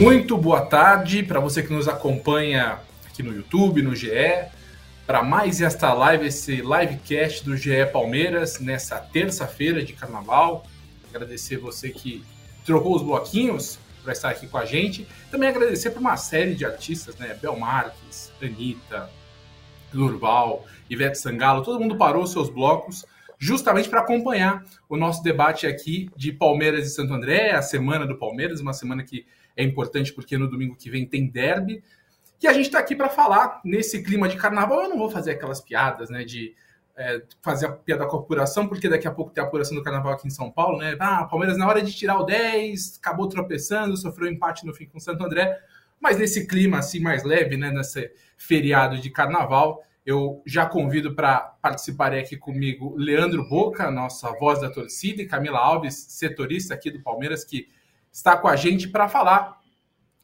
Muito boa tarde para você que nos acompanha aqui no YouTube, no GE, para mais esta live, esse livecast do GE Palmeiras nessa terça-feira de carnaval. Agradecer você que trocou os bloquinhos para estar aqui com a gente. Também agradecer para uma série de artistas, né? Bel Marques, Anitta, Durval, Ivete Sangalo, todo mundo parou seus blocos justamente para acompanhar o nosso debate aqui de Palmeiras e Santo André, a semana do Palmeiras, uma semana que é importante porque no domingo que vem tem derby. E a gente está aqui para falar nesse clima de carnaval. Eu não vou fazer aquelas piadas, né, de é, fazer a piada com a apuração, porque daqui a pouco tem a apuração do carnaval aqui em São Paulo, né? Ah, Palmeiras na hora de tirar o 10, acabou tropeçando, sofreu um empate no fim com o Santo André. Mas nesse clima assim mais leve, né, nesse feriado de carnaval, eu já convido para participar aqui comigo Leandro Boca, nossa voz da torcida, e Camila Alves, setorista aqui do Palmeiras, que está com a gente para falar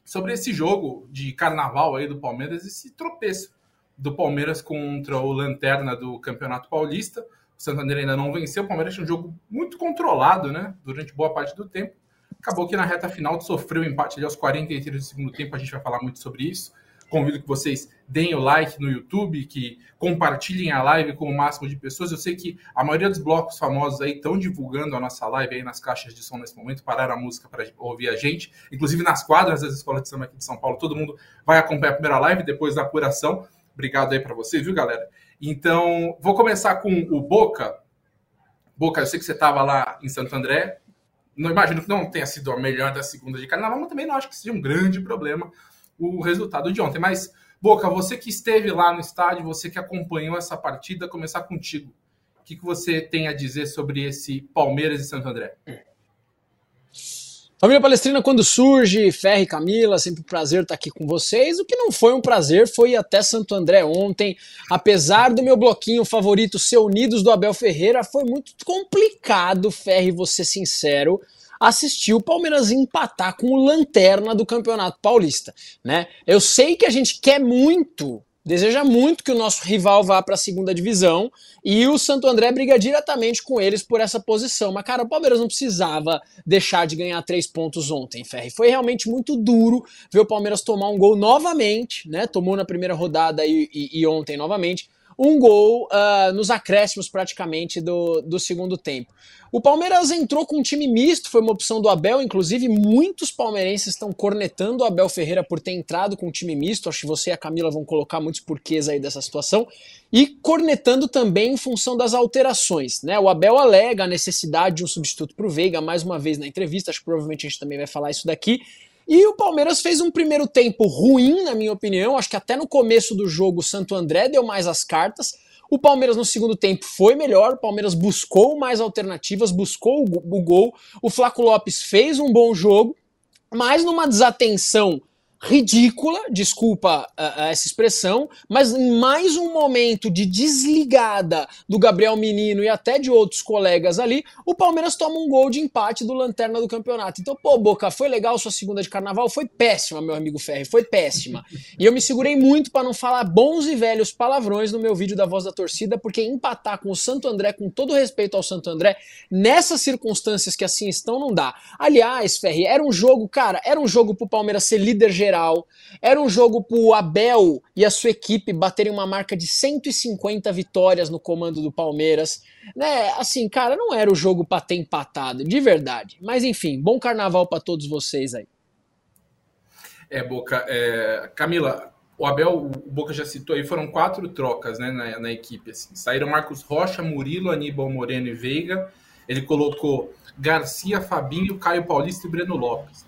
sobre esse jogo de carnaval aí do Palmeiras, esse tropeço do Palmeiras contra o Lanterna do Campeonato Paulista. O Santander ainda não venceu, o Palmeiras tinha um jogo muito controlado, né, durante boa parte do tempo. Acabou que na reta final sofreu o empate ali aos 43 do segundo tempo, a gente vai falar muito sobre isso. Convido que vocês deem o like no YouTube, que compartilhem a live com o máximo de pessoas. Eu sei que a maioria dos blocos famosos aí estão divulgando a nossa live aí nas caixas de som nesse momento, pararam a música para ouvir a gente. Inclusive nas quadras das escolas de samba aqui de São Paulo, todo mundo vai acompanhar a primeira live depois da apuração. Obrigado aí para vocês, viu, galera? Então, vou começar com o Boca. Boca, eu sei que você estava lá em Santo André. Não imagino que não tenha sido a melhor da segunda de carnaval, mas também não acho que seja um grande problema o resultado de ontem. Mas, Boca, você que esteve lá no estádio, você que acompanhou essa partida, começar contigo. O que, que você tem a dizer sobre esse Palmeiras e Santo André? Família Palestrina, quando surge, Ferre Camila, sempre um prazer estar aqui com vocês. O que não foi um prazer foi até Santo André ontem. Apesar do meu bloquinho favorito ser Unidos do Abel Ferreira, foi muito complicado, Ferre, vou ser sincero, assistir o Palmeiras empatar com o Lanterna do Campeonato Paulista, né? Eu sei que a gente quer muito, deseja muito que o nosso rival vá para a segunda divisão e o Santo André briga diretamente com eles por essa posição. Mas, cara, o Palmeiras não precisava deixar de ganhar três pontos ontem, Ferri. Foi realmente muito duro ver o Palmeiras tomar um gol novamente, né? Tomou na primeira rodada e, e, e ontem novamente um gol uh, nos acréscimos praticamente do, do segundo tempo. O Palmeiras entrou com um time misto, foi uma opção do Abel, inclusive muitos palmeirenses estão cornetando o Abel Ferreira por ter entrado com um time misto, acho que você e a Camila vão colocar muitos porquês aí dessa situação, e cornetando também em função das alterações. Né? O Abel alega a necessidade de um substituto para o Veiga, mais uma vez na entrevista, acho que provavelmente a gente também vai falar isso daqui, e o Palmeiras fez um primeiro tempo ruim, na minha opinião. Acho que até no começo do jogo o Santo André deu mais as cartas. O Palmeiras no segundo tempo foi melhor, o Palmeiras buscou mais alternativas, buscou o gol. O Flaco Lopes fez um bom jogo, mas numa desatenção ridícula, desculpa uh, essa expressão, mas mais um momento de desligada do Gabriel Menino e até de outros colegas ali, o Palmeiras toma um gol de empate do lanterna do campeonato. Então, pô, Boca, foi legal sua segunda de carnaval? Foi péssima, meu amigo Ferri, foi péssima. E eu me segurei muito para não falar bons e velhos palavrões no meu vídeo da Voz da Torcida, porque empatar com o Santo André, com todo respeito ao Santo André, nessas circunstâncias que assim estão, não dá. Aliás, Ferri, era um jogo, cara, era um jogo pro Palmeiras ser líder geral, era um jogo pro Abel e a sua equipe baterem uma marca de 150 vitórias no comando do Palmeiras. Né? Assim, cara, não era o jogo para ter empatado, de verdade. Mas enfim, bom carnaval para todos vocês aí. É, Boca. É... Camila, o Abel, o Boca já citou aí, foram quatro trocas né, na, na equipe. Assim. Saíram Marcos Rocha, Murilo, Aníbal Moreno e Veiga. Ele colocou Garcia, Fabinho, Caio Paulista e Breno Lopes.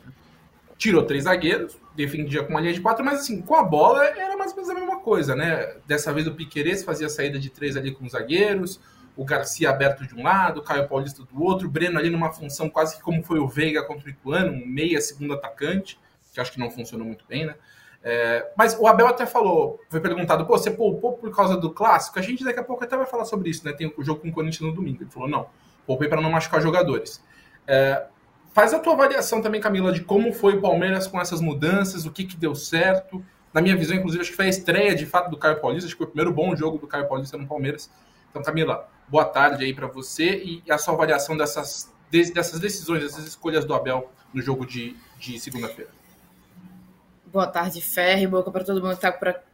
Tirou três zagueiros, defendia com uma linha de quatro, mas assim, com a bola era mais ou menos a mesma coisa, né? Dessa vez o Piqueires fazia saída de três ali com os zagueiros, o Garcia aberto de um lado, o Caio Paulista do outro, o Breno ali numa função quase que como foi o Veiga contra o Ituano, um meia segundo atacante. que acho que não funcionou muito bem, né? É, mas o Abel até falou, foi perguntado, pô, você poupou por causa do clássico? A gente daqui a pouco até vai falar sobre isso, né? Tem o jogo com o Corinthians no domingo. Ele falou, não, poupei para não machucar jogadores. É, faz a tua avaliação também, Camila, de como foi o Palmeiras com essas mudanças, o que, que deu certo. Na minha visão, inclusive, acho que foi a estreia de fato do Caio Paulista, acho que foi o primeiro bom jogo do Caio Paulista no Palmeiras. Então, Camila, boa tarde aí para você e a sua avaliação dessas, dessas decisões, dessas escolhas do Abel no jogo de, de segunda-feira. Boa tarde, Ferre, boca para todo mundo que está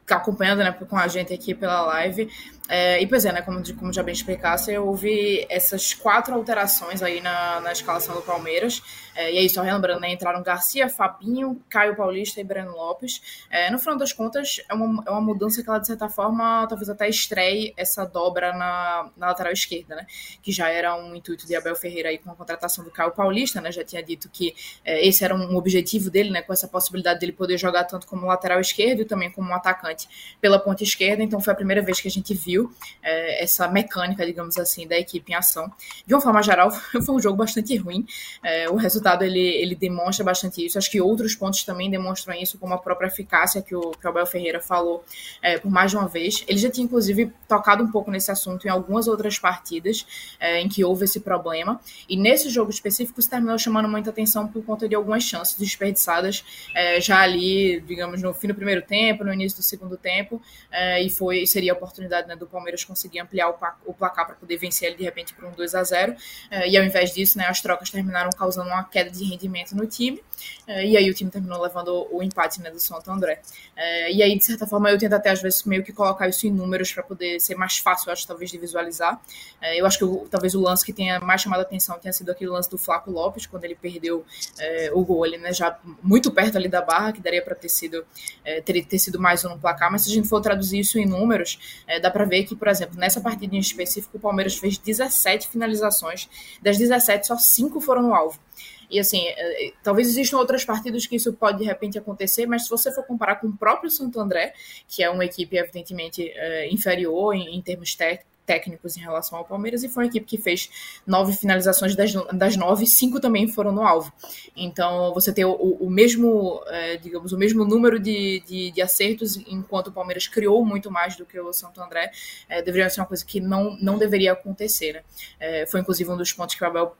acompanhando né, com a gente aqui pela live. É, e pois é, né, como, como já bem explicasse, houve essas quatro alterações aí na, na escalação do Palmeiras. É, e aí, só relembrando, né, entraram Garcia, Fabinho, Caio Paulista e Breno Lopes. É, no final das contas, é uma, é uma mudança que ela, de certa forma, talvez até estreie essa dobra na, na lateral esquerda, né? Que já era um intuito de Abel Ferreira aí com a contratação do Caio Paulista, né? Já tinha dito que é, esse era um objetivo dele, né? Com essa possibilidade dele poder jogar tanto como lateral esquerdo e também como um atacante pela ponta esquerda. Então, foi a primeira vez que a gente viu é, essa mecânica, digamos assim, da equipe em ação. De uma forma geral, foi um jogo bastante ruim. É, o resultado ele, ele demonstra bastante isso. Acho que outros pontos também demonstram isso, como a própria eficácia que o, que o Abel Ferreira falou é, por mais de uma vez. Ele já tinha, inclusive, tocado um pouco nesse assunto em algumas outras partidas é, em que houve esse problema. E nesse jogo específico, isso terminou chamando muita atenção por conta de algumas chances desperdiçadas é, já ali, digamos, no fim do primeiro tempo, no início do segundo tempo. É, e foi seria a oportunidade né, do Palmeiras conseguir ampliar o, placar para poder vencer ele de repente por um 2 a 0 eh, E ao invés disso, né, as trocas terminaram causando uma queda de rendimento no time. Eh, e aí o time terminou levando o empate né, do Santo André. Eh, e aí, de certa forma, eu tento até às vezes meio que colocar isso em números para poder ser mais fácil, acho, talvez, de visualizar. Eu acho que talvez o lance que tenha mais chamado a atenção tenha sido aquele lance do Flaco Lopes, quando ele perdeu o gol ali, né, já muito perto ali da barra, que daria para ter sido, ter, ter sido mais um no placar. Mas se a gente for traduzir isso em números, dá para ver que, por exemplo, nessa partida em específico, o Palmeiras fez 17 finalizações. Das 17, só 5 foram no alvo. E assim, é, é, talvez existam outras partidas que isso pode de repente acontecer, mas se você for comparar com o próprio Santo André, que é uma equipe evidentemente é, inferior em, em termos técnicos, técnicos em relação ao Palmeiras e foi uma equipe que fez nove finalizações das, das nove, cinco também foram no alvo. Então você ter o, o mesmo, é, digamos, o mesmo número de, de, de, acertos, enquanto o Palmeiras criou muito mais do que o Santo André, é, deveria ser uma coisa que não, não deveria acontecer. Né? É, foi inclusive um dos pontos que o Abel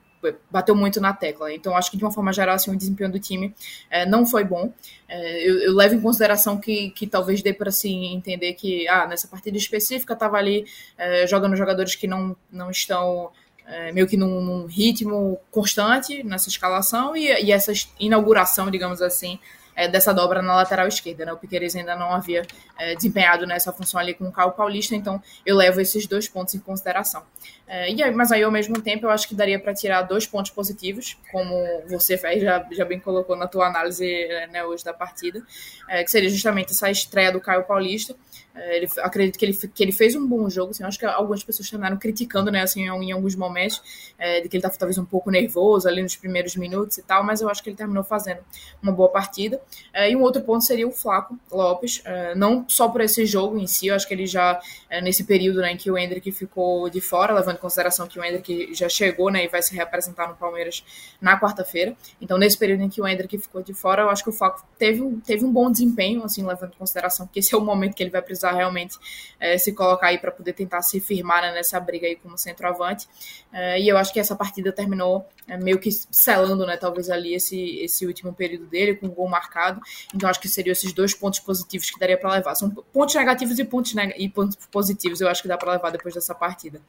bateu muito na tecla. Então, acho que de uma forma geral, assim, o desempenho do time é, não foi bom. É, eu, eu, levo em consideração que, que talvez dê para assim, entender que ah, nessa partida específica estava ali é, jogando jogadores que não, não estão é, meio que num, num, ritmo constante nessa escalação e, e essa inauguração, digamos assim, é, dessa dobra na lateral esquerda. Né? O Piqueires ainda não havia é, desempenhado nessa função ali com o Caio Paulista, então eu levo esses dois pontos em consideração. É, e aí, mas aí, ao mesmo tempo, eu acho que daria para tirar dois pontos positivos, como você fez, já, já bem colocou na tua análise né, hoje da partida, é, que seria justamente essa estreia do Caio Paulista. É, ele, acredito que ele, que ele fez um bom jogo. Assim, acho que algumas pessoas terminaram criticando, né, assim, em, alguns momentos, é, de que ele estava talvez um pouco nervoso ali nos primeiros minutos e tal, mas eu acho que ele terminou fazendo uma boa partida. É, e um outro ponto seria o Flaco Lopes, é, não só por esse jogo em si, eu acho que ele já, é, nesse período né, em que o Hendrick ficou de fora, levando em consideração que o Hendrick já chegou né, e vai se reapresentar no Palmeiras na quarta-feira. Então, nesse período em que o Hendrick ficou de fora, eu acho que o Flaco teve, teve um bom desempenho, assim, levando em consideração que esse é o momento que ele vai precisar precisar realmente é, se colocar aí para poder tentar se firmar né, nessa briga aí como centroavante. É, e eu acho que essa partida terminou é, meio que selando, né, talvez ali esse, esse último período dele com um gol marcado. Então acho que seriam esses dois pontos positivos que daria para levar. São pontos negativos e pontos, neg e pontos positivos. Eu acho que dá para levar depois dessa partida.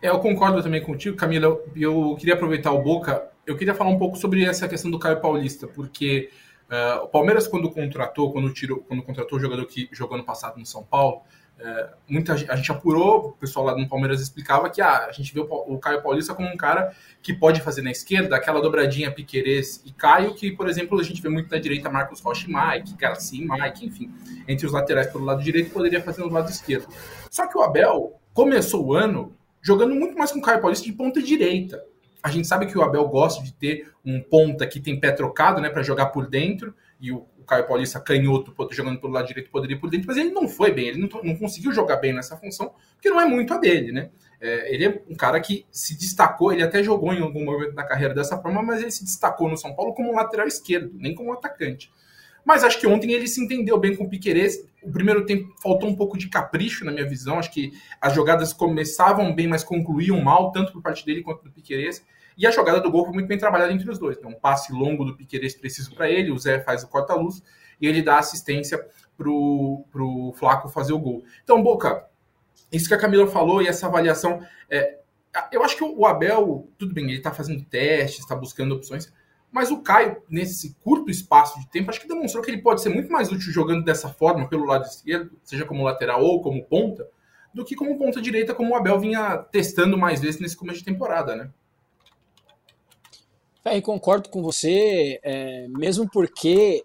É, eu concordo também contigo, Camila. Eu, eu queria aproveitar o Boca. Eu queria falar um pouco sobre essa questão do Caio Paulista, porque Uh, o Palmeiras, quando contratou, quando, tirou, quando contratou o jogador que jogou ano passado no São Paulo, uh, muita, a gente apurou, o pessoal lá no Palmeiras explicava que ah, a gente vê o, o, Caio Paulista como um cara que pode fazer na esquerda aquela dobradinha Piquerez e Caio, que, por exemplo, a gente vê muito na direita Marcos Rocha e Mike, cara, sim, Mike, enfim, entre os laterais pelo lado direito, poderia fazer no lado esquerdo. Só que o Abel começou o ano jogando muito mais com o Caio Paulista de ponta direita A gente sabe que o Abel gosta de ter um ponta que tem pé trocado, né, para jogar por dentro, e o, o Caio Paulista canhoto jogando pelo lado direito poderia ir por dentro, mas ele não foi bem, ele não, não conseguiu jogar bem nessa função, porque não é muito a dele, né? É, ele é um cara que se destacou, ele até jogou em algum momento da carreira dessa forma, mas ele se destacou no São Paulo como lateral esquerdo, nem como atacante. Mas acho que ontem ele se entendeu bem com o Piquerez. O primeiro tempo faltou um pouco de capricho, na minha visão. Acho que as jogadas começavam bem, mas concluíam mal, tanto por parte dele quanto do Piquerez. E a jogada do gol foi muito bem trabalhada entre os dois. Então, um passe longo do Piquerez preciso para ele, o Zé faz o corta-luz e ele dá assistência pro, pro Flaco fazer o gol. Então, Boca, isso que a Camila falou e essa avaliação. É, eu acho que o Abel, tudo bem, ele está fazendo testes, está buscando opções, mas o Caio, nesse curto espaço de tempo, acho que demonstrou que ele pode ser muito mais útil jogando dessa forma, pelo lado esquerdo, seja como lateral ou como ponta, do que como ponta direita, como o Abel vinha testando mais vezes nesse começo de temporada, né? É, concordo com você, é, mesmo porque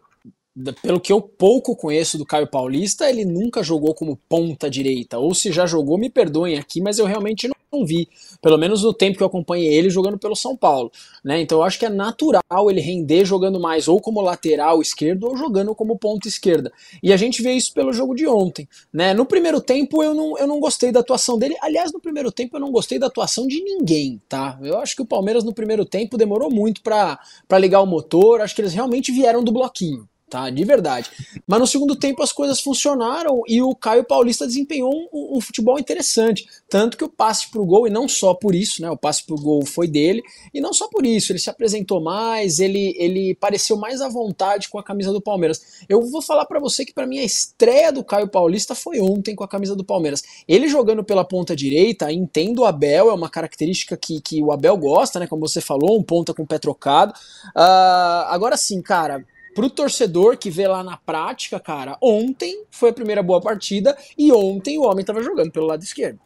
pelo que eu pouco conheço do Caio Paulista, ele nunca jogou como ponta direita. Ou se já jogou, me perdoem aqui, mas eu realmente não vi. Pelo menos no tempo que eu acompanhei ele jogando pelo São Paulo. Né? Então eu acho que é natural ele render jogando mais ou como lateral esquerdo ou jogando como ponta esquerda. E a gente vê isso pelo jogo de ontem. Né? No primeiro tempo eu não, eu não gostei da atuação dele. Aliás, no primeiro tempo eu não gostei da atuação de ninguém. tá? Eu acho que o Palmeiras no primeiro tempo demorou muito para ligar o motor. Acho que eles realmente vieram do bloquinho tá? De verdade. Mas no segundo tempo as coisas funcionaram e o Caio Paulista desempenhou um, um futebol interessante. Tanto que o passe pro gol, e não só por isso, né? O passe pro gol foi dele, e não só por isso, ele se apresentou mais, ele, ele pareceu mais à vontade com a camisa do Palmeiras. Eu vou falar para você que para mim a estreia do Caio Paulista foi ontem com a camisa do Palmeiras. Ele jogando pela ponta direita, entendo o Abel, é uma característica que, que o Abel gosta, né? Como você falou, um ponta com o pé trocado. Uh, agora sim, cara, pro torcedor que vê lá na prática, cara, ontem foi a primeira boa partida e ontem o homem estava jogando pelo lado esquerdo.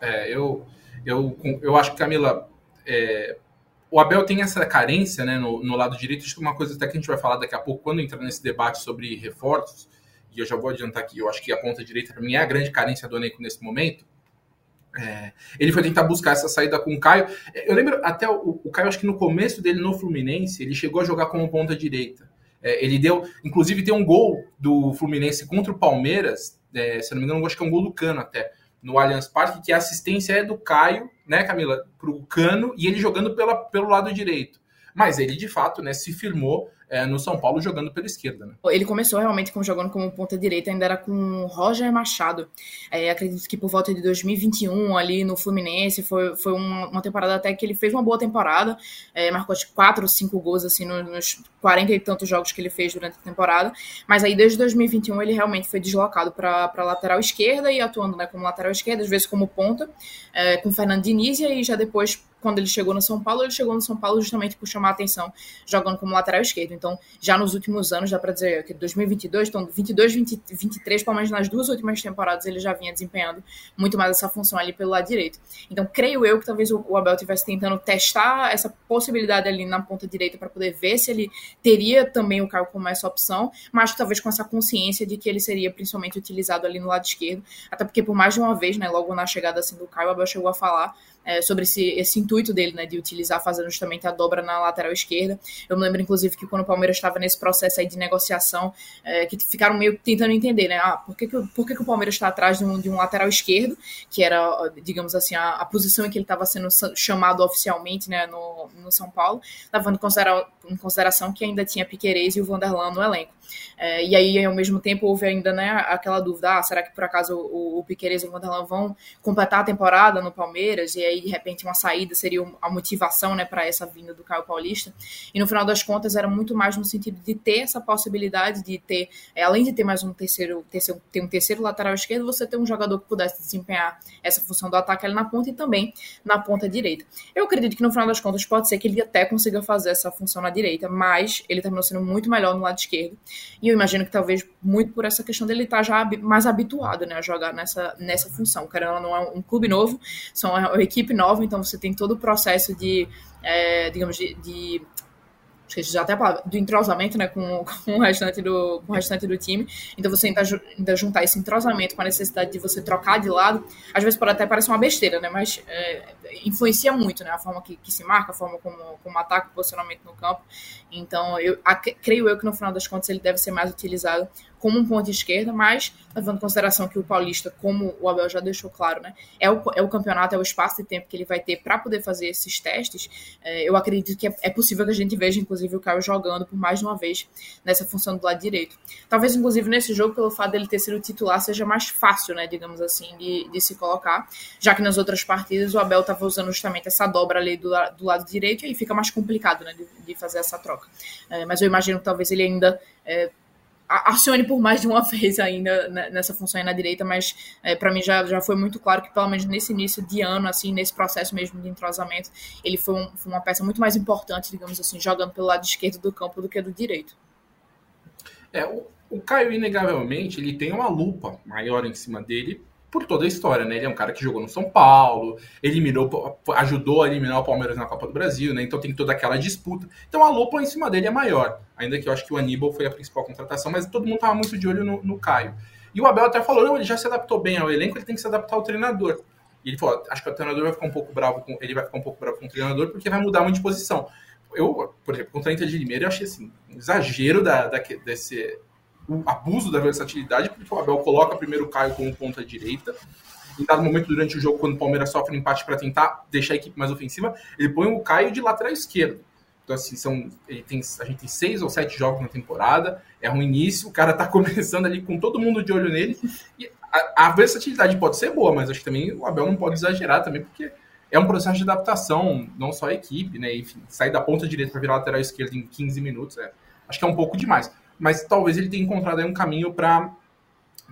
É, eu, eu, eu acho que, Camila, é, o Abel tem essa carência né, no, no lado direito, acho que uma coisa até que a gente vai falar daqui a pouco, quando entrar nesse debate sobre reforços, e eu já vou adiantar aqui, eu acho que a ponta direita, para mim, é a grande carência do Eneco nesse momento, é, ele foi tentar buscar essa saída com o Caio. Eu lembro até o, o, Caio, acho que no começo dele no Fluminense, ele chegou a jogar como ponta direita. É, ele deu, inclusive, tem um gol do Fluminense contra o Palmeiras, é, se eu não me engano, acho que é um gol do Cano até, no Allianz Parque, que a assistência é do Caio, né, Camila, para o Cano, e ele jogando pela, pelo lado direito. Mas ele, de fato, né, se firmou é, no São Paulo jogando pela esquerda. Né? Ele começou realmente como, jogando como ponta direita, ainda era com Roger Machado. É, acredito que por volta de 2021, ali no Fluminense, foi, foi uma, uma temporada até que ele fez uma boa temporada, é, marcou acho, quatro ou cinco gols assim, nos 40 e tantos jogos que ele fez durante a temporada. Mas aí desde 2021 ele realmente foi deslocado para lateral esquerda e atuando né, como lateral esquerda, às vezes como ponta, é, com Fernando Diniz, e aí já depois quando ele chegou no São Paulo, ele chegou no São Paulo justamente por chamar a atenção, jogando como lateral esquerdo. Então, já nos últimos anos, dá para dizer que 2022, então 22, 20, 23, pelo menos nas duas últimas temporadas, ele já vinha desempenhando muito mais essa função ali pelo lado direito. Então, creio eu que talvez o Abel estivesse tentando testar essa possibilidade ali na ponta direita para poder ver se ele teria também o Caio como essa opção, mas talvez com essa consciência de que ele seria principalmente utilizado ali no lado esquerdo, até porque por mais de uma vez, né, logo na chegada assim do Caio, o Abel chegou a falar é, sobre esse, esse intuito dele, né, de utilizar fazendo justamente a dobra na lateral esquerda. Eu me lembro, inclusive, que quando o Palmeiras estava nesse processo aí de negociação, é, que ficaram meio tentando entender, né, ah, por que, que, por que, que o Palmeiras está atrás de um, de um lateral esquerdo, que era, digamos assim, a, a posição em que ele estava sendo chamado oficialmente, né, no, no São Paulo, levando em, consideração que ainda tinha Piquerez e o Vanderlan no elenco. É, e aí, ao mesmo tempo, houve ainda né, aquela dúvida: ah, será que por acaso o, o Piqueires e o Vanderlan vão completar a temporada no Palmeiras? E aí, de repente, uma saída seria a motivação né, para essa vinda do Caio Paulista. E no final das contas, era muito mais no sentido de ter essa possibilidade de ter, é, além de ter mais um terceiro, terceiro, ter um terceiro lateral esquerdo, você ter um jogador que pudesse desempenhar essa função do ataque ali na ponta e também na ponta direita. Eu acredito que no final das contas pode ser que ele até consiga fazer essa função na direita, mas ele terminou sendo muito melhor no lado esquerdo. E eu imagino que talvez muito por essa questão dele estar tá já mais habituado né, a jogar nessa, nessa função. Querendo não é um clube novo, são uma equipe nova, então você tem todo o processo de, é, digamos, de, de esqueci já até a palavra, do entrosamento né, com, com, o restante do, com o restante do time. Então você ainda, ainda juntar esse entrosamento com a necessidade de você trocar de lado, às vezes pode até parecer uma besteira, né? Mas é, influencia muito, né? A forma que, que se marca, a forma como, como ataca o posicionamento no campo. Então, eu a, creio eu que no final das contas ele deve ser mais utilizado como um ponto esquerda, mas levando em consideração que o Paulista, como o Abel já deixou claro, né, é o, é o campeonato, é o espaço de tempo que ele vai ter para poder fazer esses testes, é, eu acredito que é, é, possível que a gente veja, inclusive, o Caio jogando por mais de uma vez nessa função do lado direito. Talvez, inclusive, nesse jogo, pelo fato dele ter sido titular, seja mais fácil, né, digamos assim, de, de se colocar, já que nas outras partidas o Abel estava usando justamente essa dobra ali do, do lado direito e aí fica mais complicado, né, de, de fazer essa troca. É, mas eu imagino que talvez ele ainda é, acione por mais de uma vez ainda nessa função aí na direita, mas é, para mim já, já foi muito claro que pelo menos nesse início de ano, assim, nesse processo mesmo de entrosamento, ele foi, um, foi uma peça muito mais importante, digamos assim, jogando pelo lado esquerdo do campo do que do direito. É, o, o Caio, inegavelmente, ele tem uma lupa maior em cima dele por toda a história, né? Ele é um cara que jogou no São Paulo, eliminou, ajudou a eliminar o Palmeiras na Copa do Brasil, né? Então tem toda aquela disputa. Então a lupa em cima dele é maior. Ainda que eu acho que o Aníbal foi a principal contratação, mas todo mundo tava muito de olho no, no Caio. E o Abel até falou: não, ele já se adaptou bem ao elenco, ele tem que se adaptar ao treinador. E ele falou: acho que o treinador vai ficar um pouco bravo com ele vai ficar um pouco bravo com o treinador porque vai mudar muito de posição. Eu, por exemplo, contra a Inter de Limeira, eu achei assim, um exagero da, da, desse o abuso da versatilidade, porque o Abel coloca primeiro o Caio como ponta direita. Em dado momento durante o jogo, quando o Palmeiras sofre um empate para tentar deixar a equipe mais ofensiva, ele põe o Caio de lateral esquerdo. Então, assim, são, ele tem, a gente tem seis ou sete jogos na temporada, é um início, o cara tá começando ali com todo mundo de olho nele. E a, a versatilidade pode ser boa, mas acho que também o Abel não pode exagerar também, porque é um processo de adaptação, não só a equipe, né? Enfim, sair da ponta direita para virar lateral esquerdo em 15 minutos, é, acho que é um pouco demais mas talvez ele tenha encontrado aí um caminho para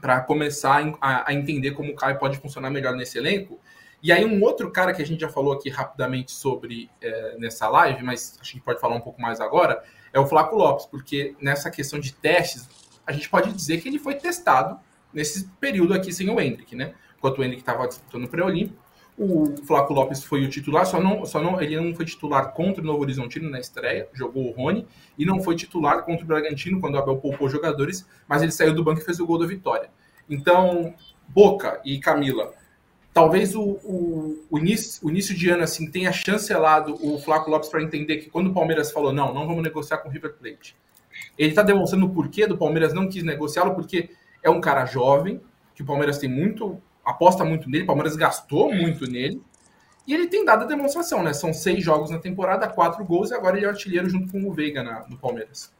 para começar a, a, entender como o Caio pode funcionar melhor nesse elenco. E aí um outro cara que a gente já falou aqui rapidamente sobre é, nessa live, mas acho que pode falar um pouco mais agora, é o Flaco Lopes, porque nessa questão de testes, a gente pode dizer que ele foi testado nesse período aqui sem o Hendrick, né? Enquanto o Hendrick estava disputando o pré-olímpico, o Flaco Lopes foi o titular, só não, só não, ele não foi titular contra o Novo Horizontino na estreia, jogou o Rony, e não foi titular contra o Bragantino quando o Abel poupou jogadores, mas ele saiu do banco e fez o gol da vitória. Então, Boca e Camila, talvez o, o, o, início, o início de ano assim tenha chancelado o Flaco Lopes para entender que quando o Palmeiras falou não, não vamos negociar com o River Plate, ele está demonstrando o porquê do Palmeiras não quis negociá-lo, porque é um cara jovem, que o Palmeiras tem muito aposta muito nele, o Palmeiras gastou muito nele. E ele tem dado a demonstração, né? São seis jogos na temporada, quatro gols, e agora ele é artilheiro junto com o Veiga na, no Palmeiras.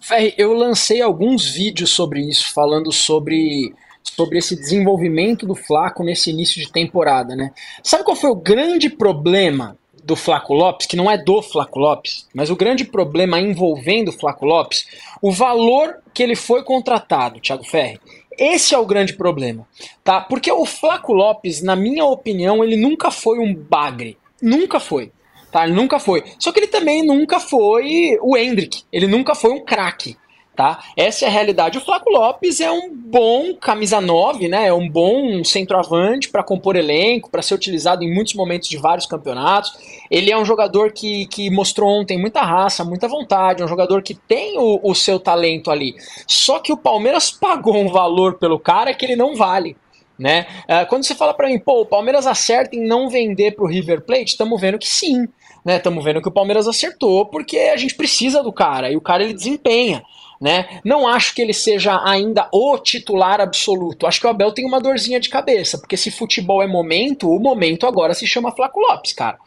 Ferri, eu lancei alguns vídeos sobre isso, falando sobre, sobre esse desenvolvimento do Flaco nesse início de temporada, né? Sabe qual foi o grande problema do Flaco Lopes, que não é do Flaco Lopes, mas o grande problema envolvendo o Flaco Lopes, o valor que ele foi contratado, Thiago Ferri. Esse é o grande problema, tá? Porque o Flaco Lopes, na minha opinião, ele nunca foi um bagre. Nunca foi. Tá? Ele nunca foi. Só que ele também nunca foi o Hendrick. Ele nunca foi um craque tá? Essa é a realidade. O Flaco Lopes é um bom camisa 9, né? É um bom centroavante para compor elenco, para ser utilizado em muitos momentos de vários campeonatos. Ele é um jogador que, que mostrou ontem muita raça, muita vontade, é um jogador que tem o, o seu talento ali. Só que o Palmeiras pagou um valor pelo cara que ele não vale. Né? Uh, quando você fala para mim, pô, o Palmeiras acerta em não vender para o River Plate, estamos vendo que sim. Estamos né? vendo que o Palmeiras acertou porque a gente precisa do cara e o cara ele desempenha. Né? Não acho que ele seja ainda o titular absoluto. Acho que o Abel tem uma dorzinha de cabeça, porque se futebol é momento, o momento agora se chama Flaco Lopes, cara.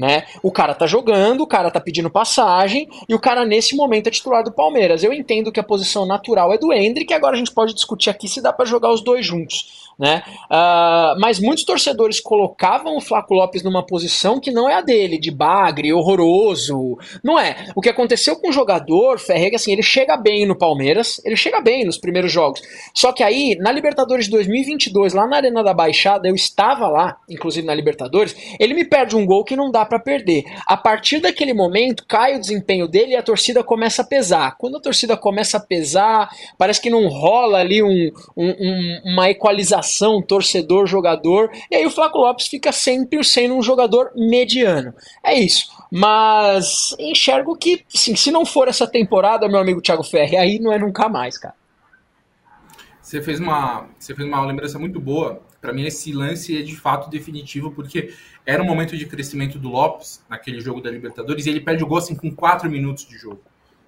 Né? O cara tá jogando, o cara tá pedindo passagem e o cara nesse momento é titular do Palmeiras. Eu entendo que a posição natural é do Hendrick, agora a gente pode discutir aqui se dá para jogar os dois juntos né? Uh, mas muitos torcedores colocavam o Flaco Lopes numa posição que não é a dele, de bagre, horroroso. Não é. O que aconteceu com o jogador, Ferreira, assim, ele chega bem no Palmeiras, ele chega bem nos primeiros jogos. Só que aí, na Libertadores de 2022, lá na Arena da Baixada, eu estava lá, inclusive na Libertadores, ele me perde um gol que não dá para perder. A partir daquele momento, cai o desempenho dele e a torcida começa a pesar. Quando a torcida começa a pesar, parece que não rola ali um, um, um, uma equalização torcedor, jogador, e aí o Flaco Lopes fica sempre sendo um jogador mediano. É isso. Mas enxergo que, sim, se não for essa temporada, meu amigo Thiago Ferri, aí não é nunca mais, cara. você fez uma, você fez uma lembrança muito boa. Para mim, esse lance é de fato definitivo, porque era um momento de crescimento do Lopes naquele jogo da Libertadores e ele perde o gol assim, com 4 minutos de jogo.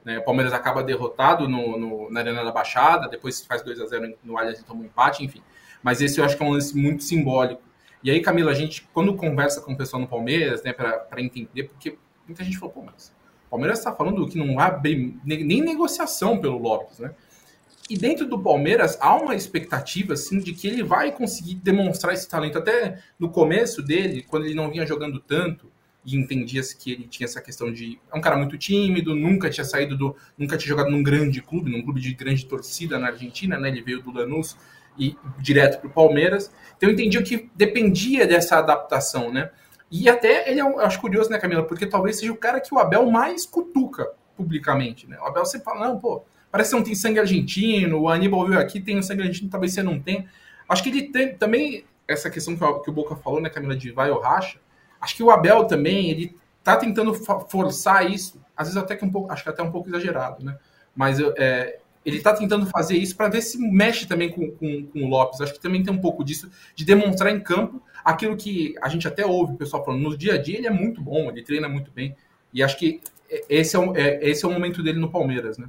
Né? O Palmeiras acaba derrotado no, no, na Arena da Baixada, depois faz 2 a 0 no Allianz e toma um empate, enfim. Mas esse eu acho que é um lance muito simbólico. E aí, Camila, a gente, quando conversa com o pessoal no Palmeiras, né, para entender, porque muita gente falou, pô, mas o Palmeiras está falando que não abre nem negociação pelo Lopes, né? E dentro do Palmeiras há uma expectativa assim de que ele vai conseguir demonstrar esse talento. Até no começo dele, quando ele não vinha jogando tanto e entendia-se que ele tinha essa questão de é um cara muito tímido, nunca tinha saído do, nunca tinha jogado num grande clube, num clube de grande torcida na Argentina, né? Ele veio do Lanús e direto para o Palmeiras. Então eu entendi que dependia dessa adaptação, né? E até ele é, eu acho curioso, né, Camila, porque talvez seja o cara que o Abel mais cutuca publicamente, né? O Abel sempre fala, não, pô, Parece que não tem sangue argentino, o Aníbal viu aqui, tem sangue argentino, talvez você não tenha. Acho que ele tem também essa questão que, o Boca falou, né, Camila, de vai ou racha. Acho que o Abel também, ele tá tentando forçar isso, às vezes até que um pouco, acho que até um pouco exagerado, né? Mas é, ele tá tentando fazer isso para ver se mexe também com, com, com, o Lopes. Acho que também tem um pouco disso, de demonstrar em campo aquilo que a gente até ouve o pessoal falando. No dia a dia ele é muito bom, ele treina muito bem. E acho que esse é, é, esse é o momento dele no Palmeiras, né?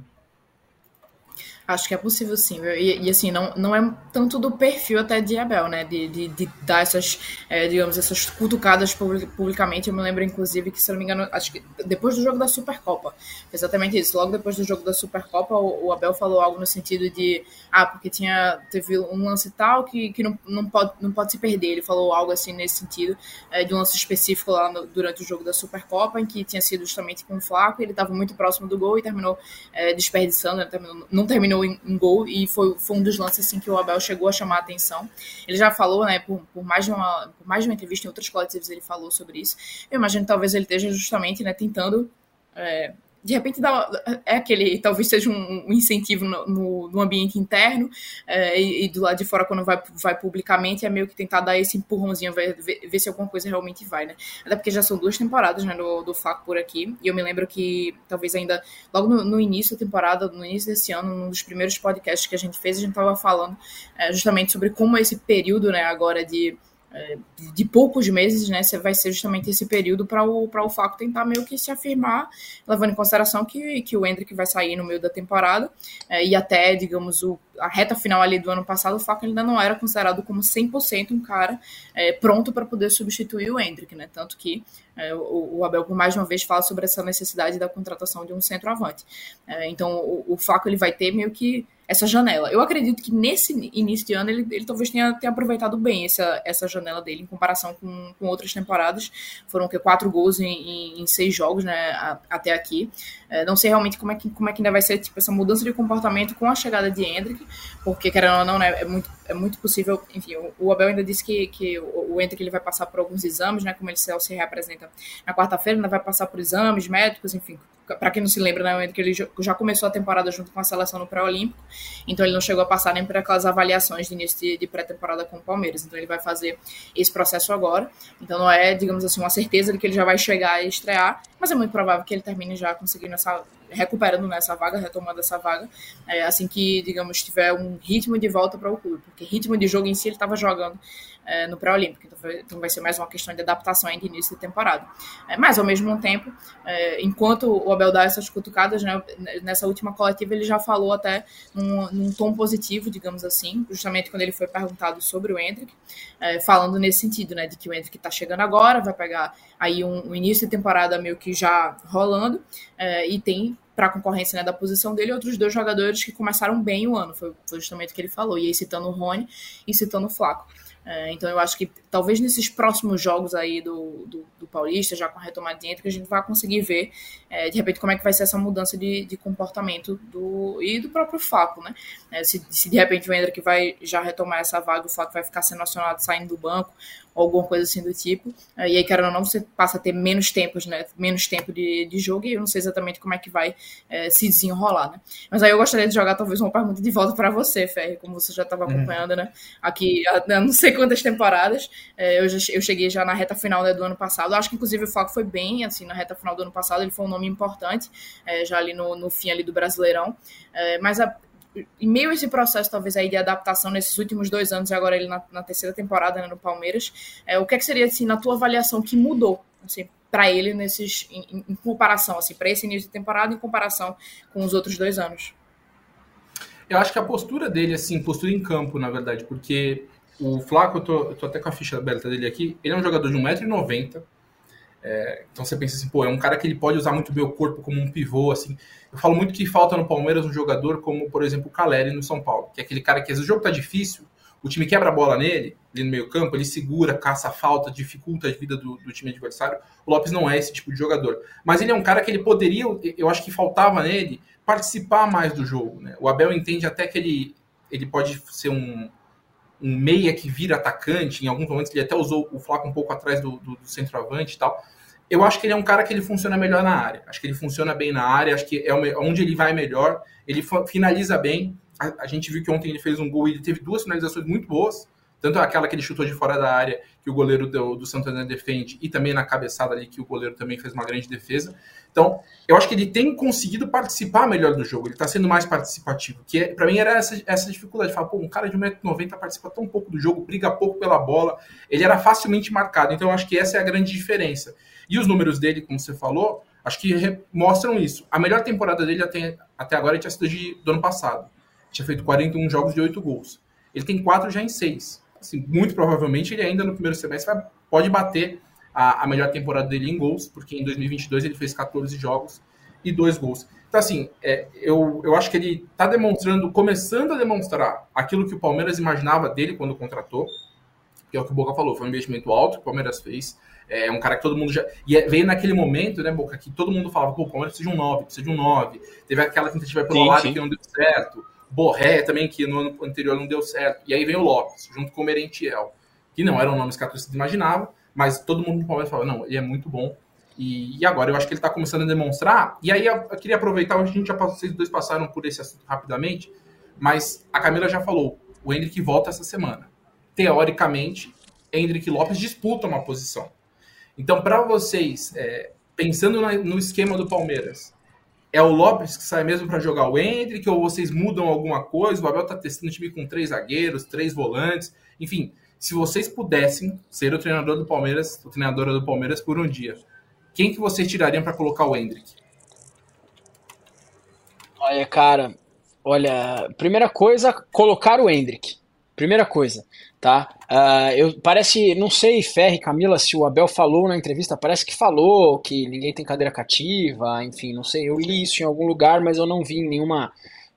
Acho que é possível sim. E, e, assim, não, não é tanto do perfil até de Abel, né? De, de, de dar essas, é, digamos, essas cutucadas publicamente. Eu me lembro, inclusive, que, se não me engano, acho que depois do jogo da Supercopa. Exatamente isso. Logo depois do jogo da Supercopa, o, o Abel falou algo no sentido de ah, porque tinha, teve um lance tal que, que não, não, pode, não pode se perder. Ele falou algo assim nesse sentido, é, de um lance específico lá no, durante o jogo da Supercopa, em que tinha sido justamente com o Flaco, ele estava muito próximo do gol e terminou é, desperdiçando, né? terminou, não terminou terminou em, em, gol e foi, foi um dos lances assim que o Abel chegou a chamar a atenção. Ele já falou, né, por, por, mais de uma, por mais de uma entrevista em outros coletivos ele falou sobre isso. Eu imagino que talvez ele esteja justamente, né, tentando é, de repente dá, é aquele, talvez seja um, incentivo no, no, no ambiente interno é, e, e, do lado de fora quando vai, vai publicamente é meio que tentar dar esse empurrãozinho, ver, ver, se alguma coisa realmente vai, né? Até porque já são duas temporadas, né, do, do Flaco por aqui, e eu me lembro que talvez ainda logo no, no, início da temporada, no início desse ano, num dos primeiros podcasts que a gente fez, a gente estava falando é, justamente sobre como esse período, né, agora de de poucos meses, né, vai ser justamente esse período para o, o Faco tentar meio que se afirmar, levando em consideração que, que o Hendrick vai sair no meio da temporada, é, e até, digamos, o, a reta final ali do ano passado, o Faco ainda não era considerado como 100% um cara é, pronto para poder substituir o Hendrick, né, tanto que é, o, o, Abel, por mais uma vez, fala sobre essa necessidade da contratação de um centroavante. É, então, o, o Faco ele vai ter meio que essa janela. Eu acredito que nesse início de ano ele, ele talvez tenha, tenha aproveitado bem essa, essa janela dele em comparação com, com outras temporadas. Foram que quatro gols em, em, em, seis jogos, né, a, até aqui. É, não sei realmente como é, que, como é que ainda vai ser tipo, essa mudança de comportamento com a chegada de Hendrick, porque querendo ou não, né, é muito, é muito possível. Enfim, o, o Abel ainda disse que, que o, o Hendrick ele vai passar por alguns exames, né, como ele se, se representa na quarta-feira, ainda vai passar por exames médicos, enfim, para quem não se lembra, né, que ele já começou a temporada junto com a seleção no pré-olímpico, então ele não chegou a passar nem por aquelas avaliações de início de, de pré-temporada com o Palmeiras, então ele vai fazer esse processo agora, então não é, digamos assim, uma certeza de que ele já vai chegar e estrear, mas é muito provável que ele termine já conseguindo essa, recuperando nessa vaga, retomando essa vaga, é, assim que, digamos, tiver um ritmo de volta para o clube, porque ritmo de jogo em si ele estava jogando é, no pré-olímpico. Então, então, vai ser mais uma questão de adaptação ainda início de temporada. É, mas, ao mesmo tempo, é, enquanto o Abel dá essas cutucadas, né, nessa última coletiva ele já falou até num, num, tom positivo, digamos assim, justamente quando ele foi perguntado sobre o Hendrick, é, falando nesse sentido, né, de que o Hendrick está chegando agora, vai pegar aí um, um, início de temporada meio que já rolando, é, e tem para a concorrência né, da posição dele, outros dois jogadores que começaram bem o ano, foi, foi justamente o que ele falou, e aí citando o Rony e citando o Flaco. É, então eu acho que talvez nesses próximos jogos aí do, do, do Paulista, já com a retomada de que a gente vai conseguir ver é, de repente como é que vai ser essa mudança de, de comportamento do e do próprio Faco, né? É, se, se, de repente o Hendrick vai já retomar essa vaga, o Faco vai ficar sendo acionado saindo do banco, ou alguma coisa assim do tipo. É, e aí, querendo ou não, você passa a ter menos tempos, né? Menos tempo de, de jogo, e eu não sei exatamente como é que vai é, se desenrolar, né? Mas aí eu gostaria de jogar talvez uma pergunta de volta para você, Ferri, como você já estava uhum. acompanhando, uhum. né? Aqui há não sei quantas temporadas. É, eu, já, eu cheguei já na reta final né, do ano passado. Acho que inclusive o Faco foi bem, assim, na reta final do ano passado, ele foi um nome importante, é, já ali no, no fim ali do Brasileirão. É, mas a, em meio a esse processo, talvez, aí de adaptação nesses últimos dois anos, e agora ele na, na terceira temporada né, no Palmeiras, é, o que, é que seria, assim, na tua avaliação, que mudou, assim, para ele nesses, em, em comparação, assim, para esse início de temporada, em comparação com os outros dois anos? Eu acho que a postura dele, assim, postura em campo, na verdade, porque o Flaco, eu tô, eu tô até com a ficha aberta dele aqui, ele é um jogador de 1,90m, é, então você pensa assim, pô, é um cara que ele pode usar muito o corpo como um pivô, assim. Eu falo muito que falta no Palmeiras um jogador como, por exemplo, o Caleri no São Paulo, que é aquele cara que às vezes o jogo tá difícil, o time quebra a bola nele, ali no meio campo, ele segura, caça a falta, dificulta a vida do, do, time adversário. O Lopes não é esse tipo de jogador. Mas ele é um cara que ele poderia, eu acho que faltava nele, participar mais do jogo. Né? O Abel entende até que ele, ele pode ser um, um meia que vira atacante, em alguns momentos ele até usou o Flaco um pouco atrás do, do, do centroavante e tal. Eu acho que ele é um cara que ele funciona melhor na área. Acho que ele funciona bem na área, acho que é onde ele vai melhor. Ele finaliza bem. A, a gente viu que ontem ele fez um gol e ele teve duas finalizações muito boas. Tanto aquela que ele chutou de fora da área, que o goleiro do, do Santander defende, e também na cabeçada ali, que o goleiro também fez uma grande defesa. Então, eu acho que ele tem conseguido participar melhor do jogo, ele está sendo mais participativo. Que é, para mim era essa, essa dificuldade. Falar, pô, um cara de 1,90m participa tão pouco do jogo, briga pouco pela bola, ele era facilmente marcado. Então, eu acho que essa é a grande diferença. E os números dele, como você falou, acho que mostram isso. A melhor temporada dele até, até agora tinha sido de, do ano passado. Tinha feito 41 jogos de 8 gols. Ele tem 4 já em 6 assim, muito provavelmente ele ainda no primeiro semestre vai, pode bater a, a, melhor temporada dele em gols, porque em 2022 ele fez 14 jogos e dois gols. Então, assim, é, eu, eu acho que ele está demonstrando, começando a demonstrar aquilo que o Palmeiras imaginava dele quando contratou, que é o que o Boca falou, foi um investimento alto que o Palmeiras fez. É um cara que todo mundo já. E é, veio naquele momento, né, Boca, que todo mundo falava, pô, o Palmeiras precisa de um 9, precisa de um 9. Teve aquela tentativa pelo lado que não deu certo. Borré também, que no ano anterior não deu certo. E aí vem o Lopes, junto com o Merentiel, que não eram nomes que a torcida imaginava, mas todo mundo no Palmeiras falava, não, ele é muito bom. E, e agora eu acho que ele está começando a demonstrar. E aí eu, eu queria aproveitar, a gente já passou, vocês dois passaram por esse assunto rapidamente, mas a Camila já falou, o Hendrick volta essa semana. Teoricamente, Hendrick Lopes disputa uma posição. Então, para vocês, é, pensando no esquema do Palmeiras, é o Lopes que sai mesmo para jogar o Hendrick ou vocês mudam alguma coisa? O Abel tá testando o time com três zagueiros, três volantes, enfim. Se vocês pudessem ser o treinador do Palmeiras, o treinadora do Palmeiras por um dia, quem que vocês tirariam para colocar o Hendrick? Olha, cara, olha, primeira coisa, colocar o Hendrick. Primeira coisa, tá? Uh, eu parece, não sei, Ferre, Camila, se o Abel falou na entrevista, parece que falou que ninguém tem cadeira cativa, enfim, não sei, eu li isso em algum lugar, mas eu não vi em nenhuma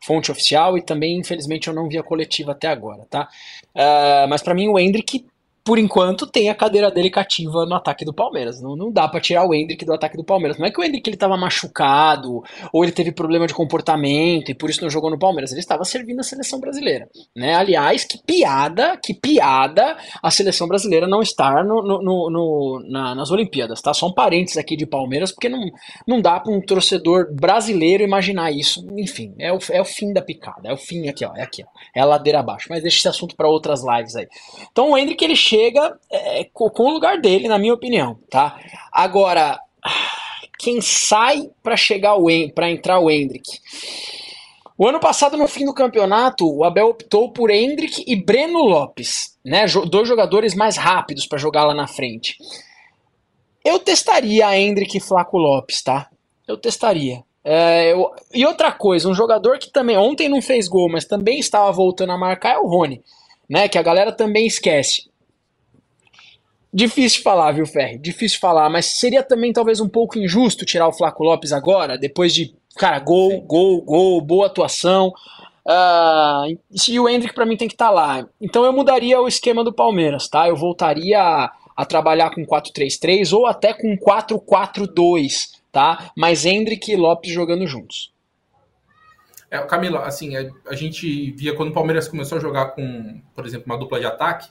fonte oficial e também, infelizmente, eu não vi a coletiva até agora, tá? Uh, mas para mim o Hendrick por enquanto, tem a cadeira dele cativa no ataque do Palmeiras. Não, não dá para tirar o Hendrick do ataque do Palmeiras. Não é que o Hendrick ele tava machucado, ou ele teve problema de comportamento e por isso não jogou no Palmeiras. Ele estava servindo a seleção brasileira. Né? Aliás, que piada, que piada a seleção brasileira não estar no, no, no, no na, nas Olimpíadas. Tá? Só um parênteses aqui de Palmeiras, porque não, não dá para um torcedor brasileiro imaginar isso. Enfim, é o, é o fim da picada. É o fim aqui, ó. É aqui, ó. É a ladeira abaixo. Mas deixa esse assunto para outras lives aí. Então o Hendrick ele chega chega é, com o lugar dele, na minha opinião, tá? Agora, quem sai para chegar o para entrar o Hendrick? O ano passado, no fim do campeonato, o Abel optou por Hendrick e Breno Lopes, né? Dois jogadores mais rápidos para jogar lá na frente. Eu testaria a Hendrick e Flaco Lopes, tá? Eu testaria. É, eu... E outra coisa, um jogador que também ontem não fez gol, mas também estava voltando a marcar é o Rony, né? Que a galera também esquece. Difícil falar, viu, Ferri? Difícil falar, mas seria também talvez um pouco injusto tirar o Flaco Lopes agora, depois de, cara, gol, Sim. gol, gol, boa atuação. Uh, e o Hendrick para mim tem que estar tá lá. Então eu mudaria o esquema do Palmeiras, tá? Eu voltaria a, a trabalhar com 4-3-3 ou até com 4-4-2, tá? Mas Hendrick e Lopes jogando juntos. É, Camila, assim, a, a, gente via quando o Palmeiras começou a jogar com, por exemplo, uma dupla de ataque,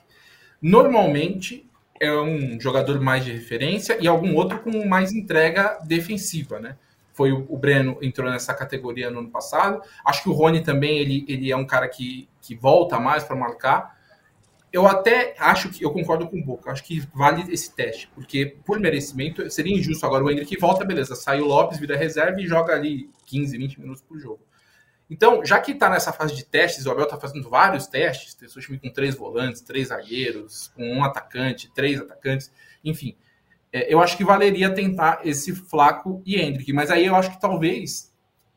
normalmente é um jogador mais de referência e algum outro com mais entrega defensiva, né? Foi o, o Breno entrou nessa categoria no ano passado. Acho que o Rony também ele, ele é um cara que, que volta mais para marcar. Eu até acho que eu concordo com o Boca. Acho que vale esse teste, porque por merecimento seria injusto agora o Henrique volta, beleza, sai o Lopes, vira reserva e joga ali 15, 20 minutos por jogo. Então, já que está nessa fase de testes, o Abel está fazendo vários testes, testou o time com três volantes, três zagueiros, com um atacante, três atacantes, enfim. É, eu acho que valeria tentar esse Flaco e Hendrick, mas aí eu acho que talvez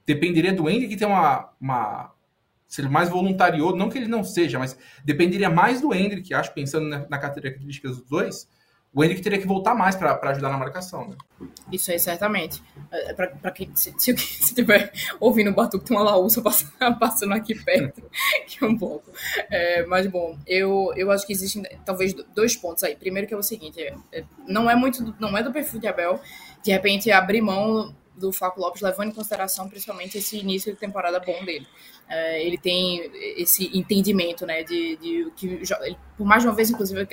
dependeria do Hendrick ter uma, uma ser mais voluntarioso, não que ele não seja, mas dependeria mais do Hendrick, acho, pensando na, na características dos dois, o Henrique teria que voltar mais para ajudar na marcação. Né? Isso aí, certamente. É, para quem se, se, se tiver ouvindo o Batuque, tem uma laúça passando, aqui perto, que é um pouco. É, mas, bom, eu, eu acho que existem talvez dois pontos aí. Primeiro que é o seguinte, é, é, não é muito, não é do perfil de Abel, de repente abrir mão do Flaco Lopes, levando em consideração principalmente esse início de temporada bom dele. É, ele tem esse entendimento, né, de, de que por mais de uma vez, inclusive,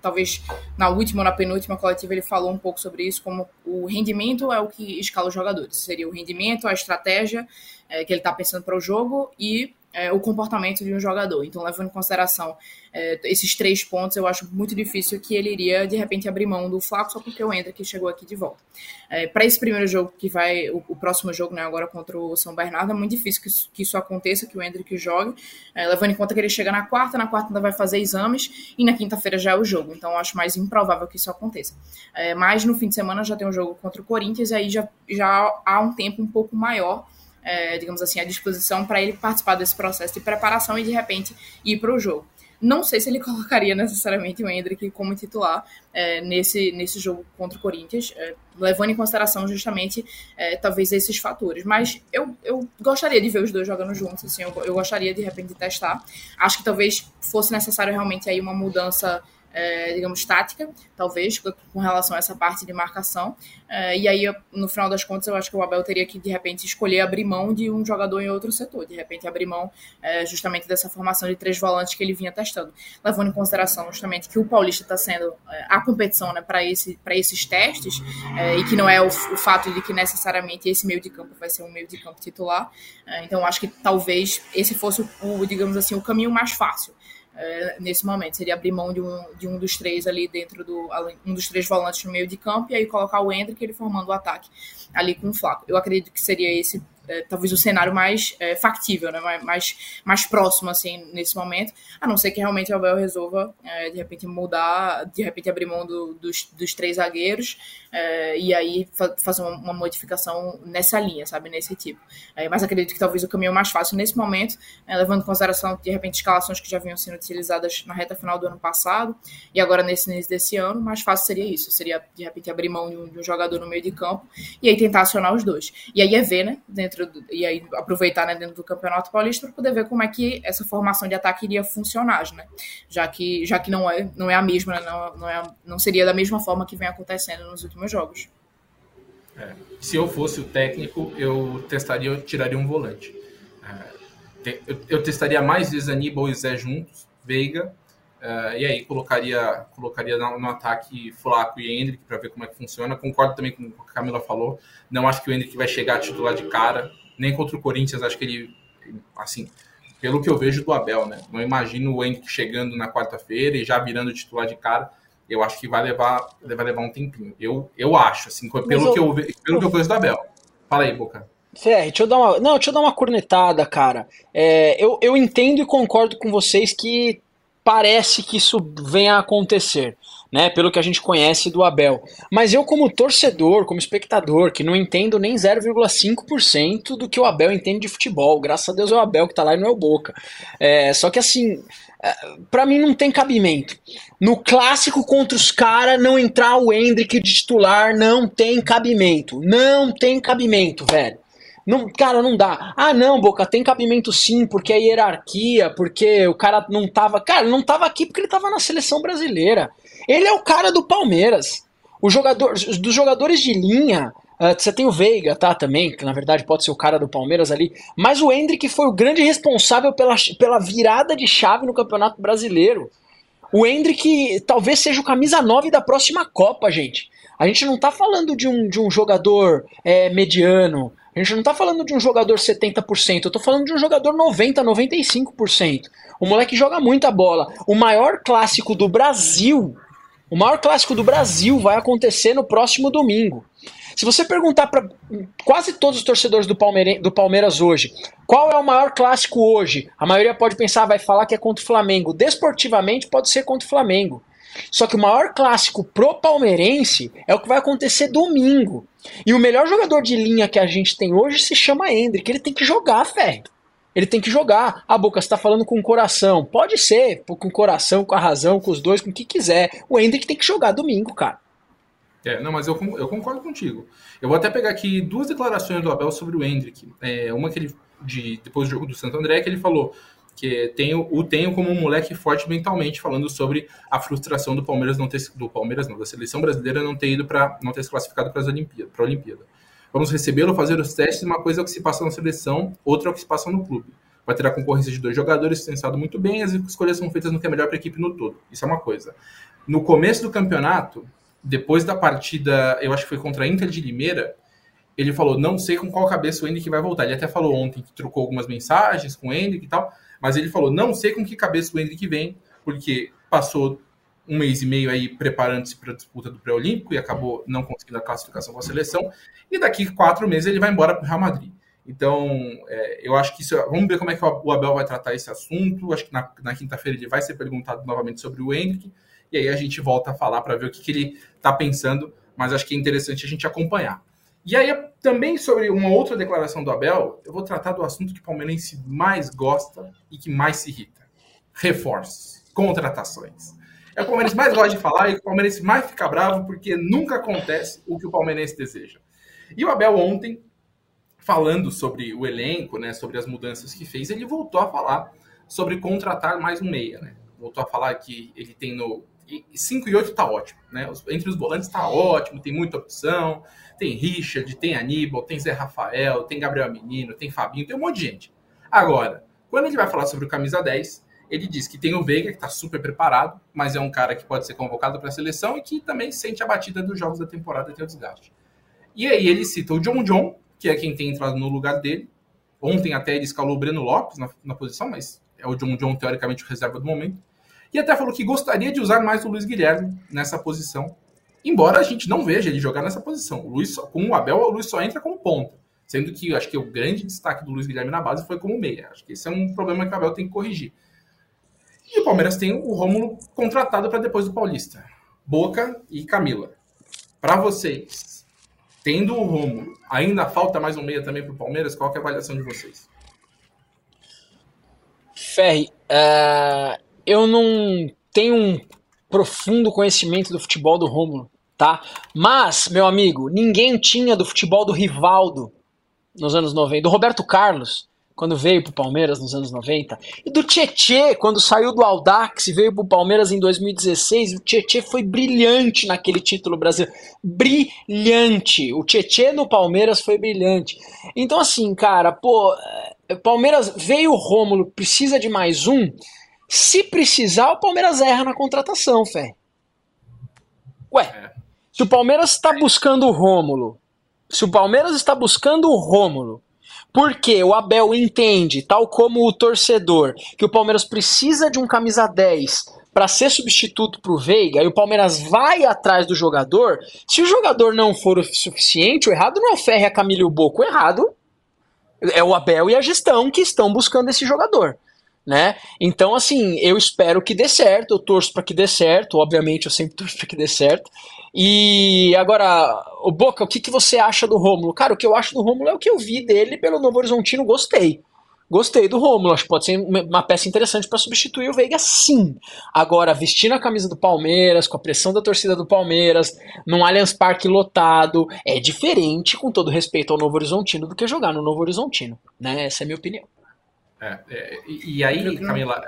talvez na última ou na penúltima coletiva ele falou um pouco sobre isso, como o rendimento é o que escala os jogadores. Seria o rendimento, a estratégia é, que ele está pensando para o jogo e é, o comportamento de um jogador. Então, levando em consideração é, esses três pontos, eu acho muito difícil que ele iria, de repente, abrir mão do Flaco só porque o Hendrick chegou aqui de volta. É, Para esse primeiro jogo, que vai, o, o, próximo jogo, né, agora contra o São Bernardo, é muito difícil que isso, que isso aconteça, que o Hendrick jogue, é, levando em conta que ele chega na quarta, na quarta ainda vai fazer exames, e na quinta-feira já é o jogo. Então, eu acho mais improvável que isso aconteça. É, mas no fim de semana já tem um jogo contra o Corinthians, e aí já, já há um tempo um pouco maior é, digamos assim, à disposição para ele participar desse processo de preparação e de repente ir para o jogo. Não sei se ele colocaria necessariamente o Hendrick como titular é, nesse, nesse jogo contra o Corinthians, é, levando em consideração justamente é, talvez esses fatores. Mas eu, eu gostaria de ver os dois jogando juntos, assim, eu, eu gostaria de repente de testar. Acho que talvez fosse necessário realmente aí uma mudança é, digamos, tática, talvez, com relação a essa parte de marcação. É, e aí, no final das contas, eu acho que o Abel teria que, de repente, escolher abrir mão de um jogador em outro setor, de repente, abrir mão é, justamente dessa formação de três volantes que ele vinha testando, levando em consideração justamente que o Paulista está sendo é, a competição né, para esse, esses testes, é, e que não é o, o, fato de que necessariamente esse meio de campo vai ser um meio de campo titular. É, então, acho que talvez esse fosse, o, digamos assim, o caminho mais fácil é, nesse momento. Seria abrir mão de um, de um dos três ali dentro do. Um dos três volantes no meio de campo e aí colocar o Hendrick ele formando o ataque ali com o Flaco. Eu acredito que seria esse é, talvez o cenário mais é, factível, né? mais, mais próximo assim nesse momento, a não ser que realmente o Abel resolva é, de repente mudar, de repente abrir mão do, dos, dos três zagueiros é, e aí fa fazer uma, uma, modificação nessa linha, sabe, nesse tipo. É, mas acredito que talvez o caminho mais fácil nesse momento, é, levando em consideração de repente escalações que já vinham sendo utilizadas na reta final do ano passado e agora nesse início desse ano, mais fácil seria isso, seria de repente abrir mão de um, de um jogador no meio de campo e aí tentar acionar os dois. E aí é ver, né, dentro dentro do, e aí aproveitar né, dentro do Campeonato Paulista para poder ver como é que essa formação de ataque iria funcionar, né? Já que já que não é não é a mesma, né? não, não, é, não seria da mesma forma que vem acontecendo nos últimos jogos. É, se eu fosse o técnico, eu testaria, eu tiraria um volante. É, eu, eu, testaria mais vezes Aníbal e Zé juntos, Veiga, Uh, e aí colocaria, colocaria no, ataque Flaco e Hendrick para ver como é que funciona. Concordo também com o que a Camila falou. Não acho que o Hendrick vai chegar a titular de cara, nem contra o Corinthians. Acho que ele, assim, pelo que eu vejo do Abel, né? Não imagino o Hendrick chegando na quarta-feira e já virando titular de cara. Eu acho que vai levar, vai levar um tempinho. Eu, eu acho, assim, pelo, eu, que, eu, pelo que eu conheço do Abel. Fala aí, Boca. Ferre, deixa eu dar uma. Não, deixa eu dar uma cornetada, cara. É, eu, eu entendo e concordo com vocês que parece que isso venha a acontecer, né? Pelo que a gente conhece do Abel. Mas eu, como torcedor, como espectador, que não entendo nem 0,5% do que o Abel entende de futebol. Graças a Deus é o Abel que tá lá e não é o Boca. É, só que assim, é, para mim não tem cabimento. No clássico contra os caras, não entrar o Hendrick de titular não tem cabimento. Não tem cabimento, velho. Não, cara, não dá. Ah, não, Boca, tem cabimento sim, porque é hierarquia, porque o cara não tava. Cara, não tava aqui porque ele tava na seleção brasileira. Ele é o cara do Palmeiras. O jogador, dos jogadores de linha, uh, você tem o Veiga, tá? Também, que na verdade pode ser o cara do Palmeiras ali. Mas o Hendrick foi o grande responsável pela, pela virada de chave no Campeonato Brasileiro. O Hendrick talvez seja o camisa 9 da próxima Copa, gente. A gente não tá falando de um, de um jogador é, mediano, a gente não tá falando de um jogador 70%, eu tô falando de um jogador 90, 95%. O moleque joga muita bola. O maior clássico do Brasil, o maior clássico do Brasil vai acontecer no próximo domingo. Se você perguntar para quase todos os torcedores do, Palmeira, do Palmeiras hoje, qual é o maior clássico hoje? A maioria pode pensar, vai falar que é contra o Flamengo. Desportivamente pode ser contra o Flamengo. Só que o maior clássico pro palmeirense é o que vai acontecer domingo. E o melhor jogador de linha que a gente tem hoje se chama Hendrick. Ele tem que jogar, velho. Ele tem que jogar. A boca está falando com o coração. Pode ser, com o coração, com a razão, com os dois, com o que quiser. O Hendrick tem que jogar domingo, cara. É, não, mas eu, eu concordo contigo. Eu vou até pegar aqui duas declarações do Abel sobre o Hendrick. É, uma que ele, de, depois do jogo do Santo André, que ele falou que tenho, o tenho como um moleque forte mentalmente, falando sobre a frustração do Palmeiras não ter do Palmeiras não, da seleção brasileira não ter ido para não ter se classificado para as Olimpíadas, para a Olimpíada. Vamos recebê-lo, fazer os testes, uma coisa é o que se passa na seleção, outra é o que se passa no clube. Vai ter a concorrência de dois jogadores, tem muito bem, as escolhas são feitas no que é melhor para a equipe no todo. Isso é uma coisa. No começo do campeonato, depois da partida, eu acho que foi contra a Inter de Limeira, ele falou, não sei com qual cabeça o Henrique vai voltar. Ele até falou ontem que trocou algumas mensagens com o Henrique e tal, mas ele falou, não sei com que cabeça o Henrique vem, porque passou um mês e meio aí preparando-se para a disputa do pré-olímpico e acabou não conseguindo a classificação com a seleção, e daqui quatro meses ele vai embora para o Real Madrid. Então, é, eu acho que isso. Vamos ver como é que o Abel vai tratar esse assunto. Acho que na, na quinta-feira ele vai ser perguntado novamente sobre o Henrique. E aí a gente volta a falar para ver o que, que ele está pensando. Mas acho que é interessante a gente acompanhar. E aí, também sobre uma outra declaração do Abel, eu vou tratar do assunto que o palmeirense mais gosta e que mais se irrita: reforços, contratações. É o palmeirense mais gosta de falar e o palmeirense mais fica bravo porque nunca acontece o que o palmeirense deseja. E o Abel ontem, falando sobre o elenco, né, sobre as mudanças que fez, ele voltou a falar sobre contratar mais um meia, né? Voltou a falar que ele tem no 5 e 8 tá ótimo, né? Entre os volantes tá ótimo, tem muita opção. Tem Richard, tem Aníbal, tem Zé Rafael, tem Gabriel Menino, tem Fabinho, tem um monte de gente. Agora, quando ele vai falar sobre o camisa 10, ele diz que tem o Veiga, que está super preparado, mas é um cara que pode ser convocado para a seleção e que também sente a batida dos jogos da temporada e tem o desgaste. E aí ele cita o John John, que é quem tem entrado no lugar dele. Ontem até ele escalou o Breno Lopes na, na posição, mas é o John John, teoricamente, o reserva do momento. E até falou que gostaria de usar mais o Luiz Guilherme nessa posição. Embora a gente não veja ele jogar nessa posição. O Luiz, com o Abel, o Luiz só entra como ponta. Sendo que acho que o grande destaque do Luiz Guilherme na base foi como meia. Acho que esse é um problema que o Abel tem que corrigir. E o Palmeiras tem o Rômulo contratado para depois do Paulista. Boca e Camila. Para vocês, tendo o Rômulo, ainda falta mais um meia também para o Palmeiras? Qual é a avaliação de vocês? Ferri, uh, eu não tenho um profundo conhecimento do futebol do Rômulo, tá? Mas, meu amigo, ninguém tinha do futebol do Rivaldo nos anos 90, do Roberto Carlos, quando veio pro Palmeiras nos anos 90, e do Tietê, quando saiu do Aldax e veio pro Palmeiras em 2016, o Tietê foi brilhante naquele título brasileiro. Brilhante! O Tietê no Palmeiras foi brilhante. Então, assim, cara, pô, é, Palmeiras veio o Rômulo, precisa de mais um. Se precisar, o Palmeiras erra na contratação, fé. Ué, é. se o Palmeiras está buscando o Rômulo, se o Palmeiras está buscando o Rômulo, porque o Abel entende, tal como o torcedor, que o Palmeiras precisa de um camisa 10 para ser substituto para o Veiga e o Palmeiras vai atrás do jogador, se o jogador não for o suficiente, o errado não é o Ferre, a Camila e o Boco, o errado é o Abel e a gestão que estão buscando esse jogador né? Então, assim, eu espero que dê certo, eu torço para que dê certo, obviamente eu sempre torço para que dê certo. E agora, o Boca, o que, que você acha do Rômulo? Cara, o que eu acho do Rômulo é o que eu vi dele pelo Novo Horizontino, gostei. Gostei do Rômulo, acho que pode ser uma peça interessante para substituir o Veiga, sim. Agora, vestindo a camisa do Palmeiras, com a pressão da torcida do Palmeiras, num Allianz Parque lotado, é diferente, com todo respeito ao Novo Horizontino, do que jogar no Novo Horizontino, né? Essa é a minha opinião. É, é, e, aí, Camila.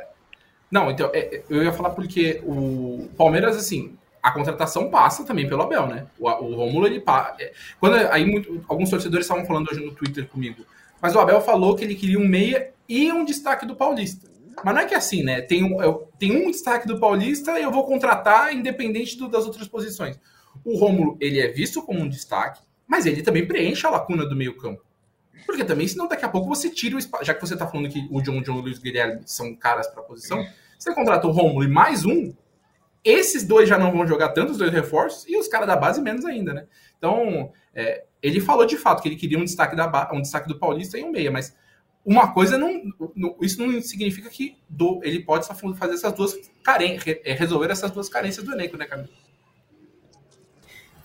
Não, então, é, eu ia falar porque o Palmeiras, assim, a contratação passa também pelo Abel, né? O, o Romulo, ele. É, quando, aí muito, alguns torcedores estavam falando hoje no Twitter comigo, mas o Abel falou que ele queria um meia e um destaque do Paulista. Mas não é que é assim, né? Tem um, eu, tem um destaque do Paulista e eu vou contratar independente do, das outras posições. O Rômulo, ele é visto como um destaque, mas ele também preenche a lacuna do meio campo. Porque também, senão daqui a pouco você tira o espaço. Já que você tá falando que o John John e o Luiz Guilherme são caras para a posição, você contrata o Romulo e mais um, esses dois já não vão jogar tanto, os dois reforços, e os caras da base menos ainda, né? Então, é, ele falou de fato que ele queria um destaque, da, um destaque do Paulista e um meia, mas uma coisa não, não, isso não significa que do, ele pode fazer essas duas carências, resolver essas duas carências do elenco, né, Camilo?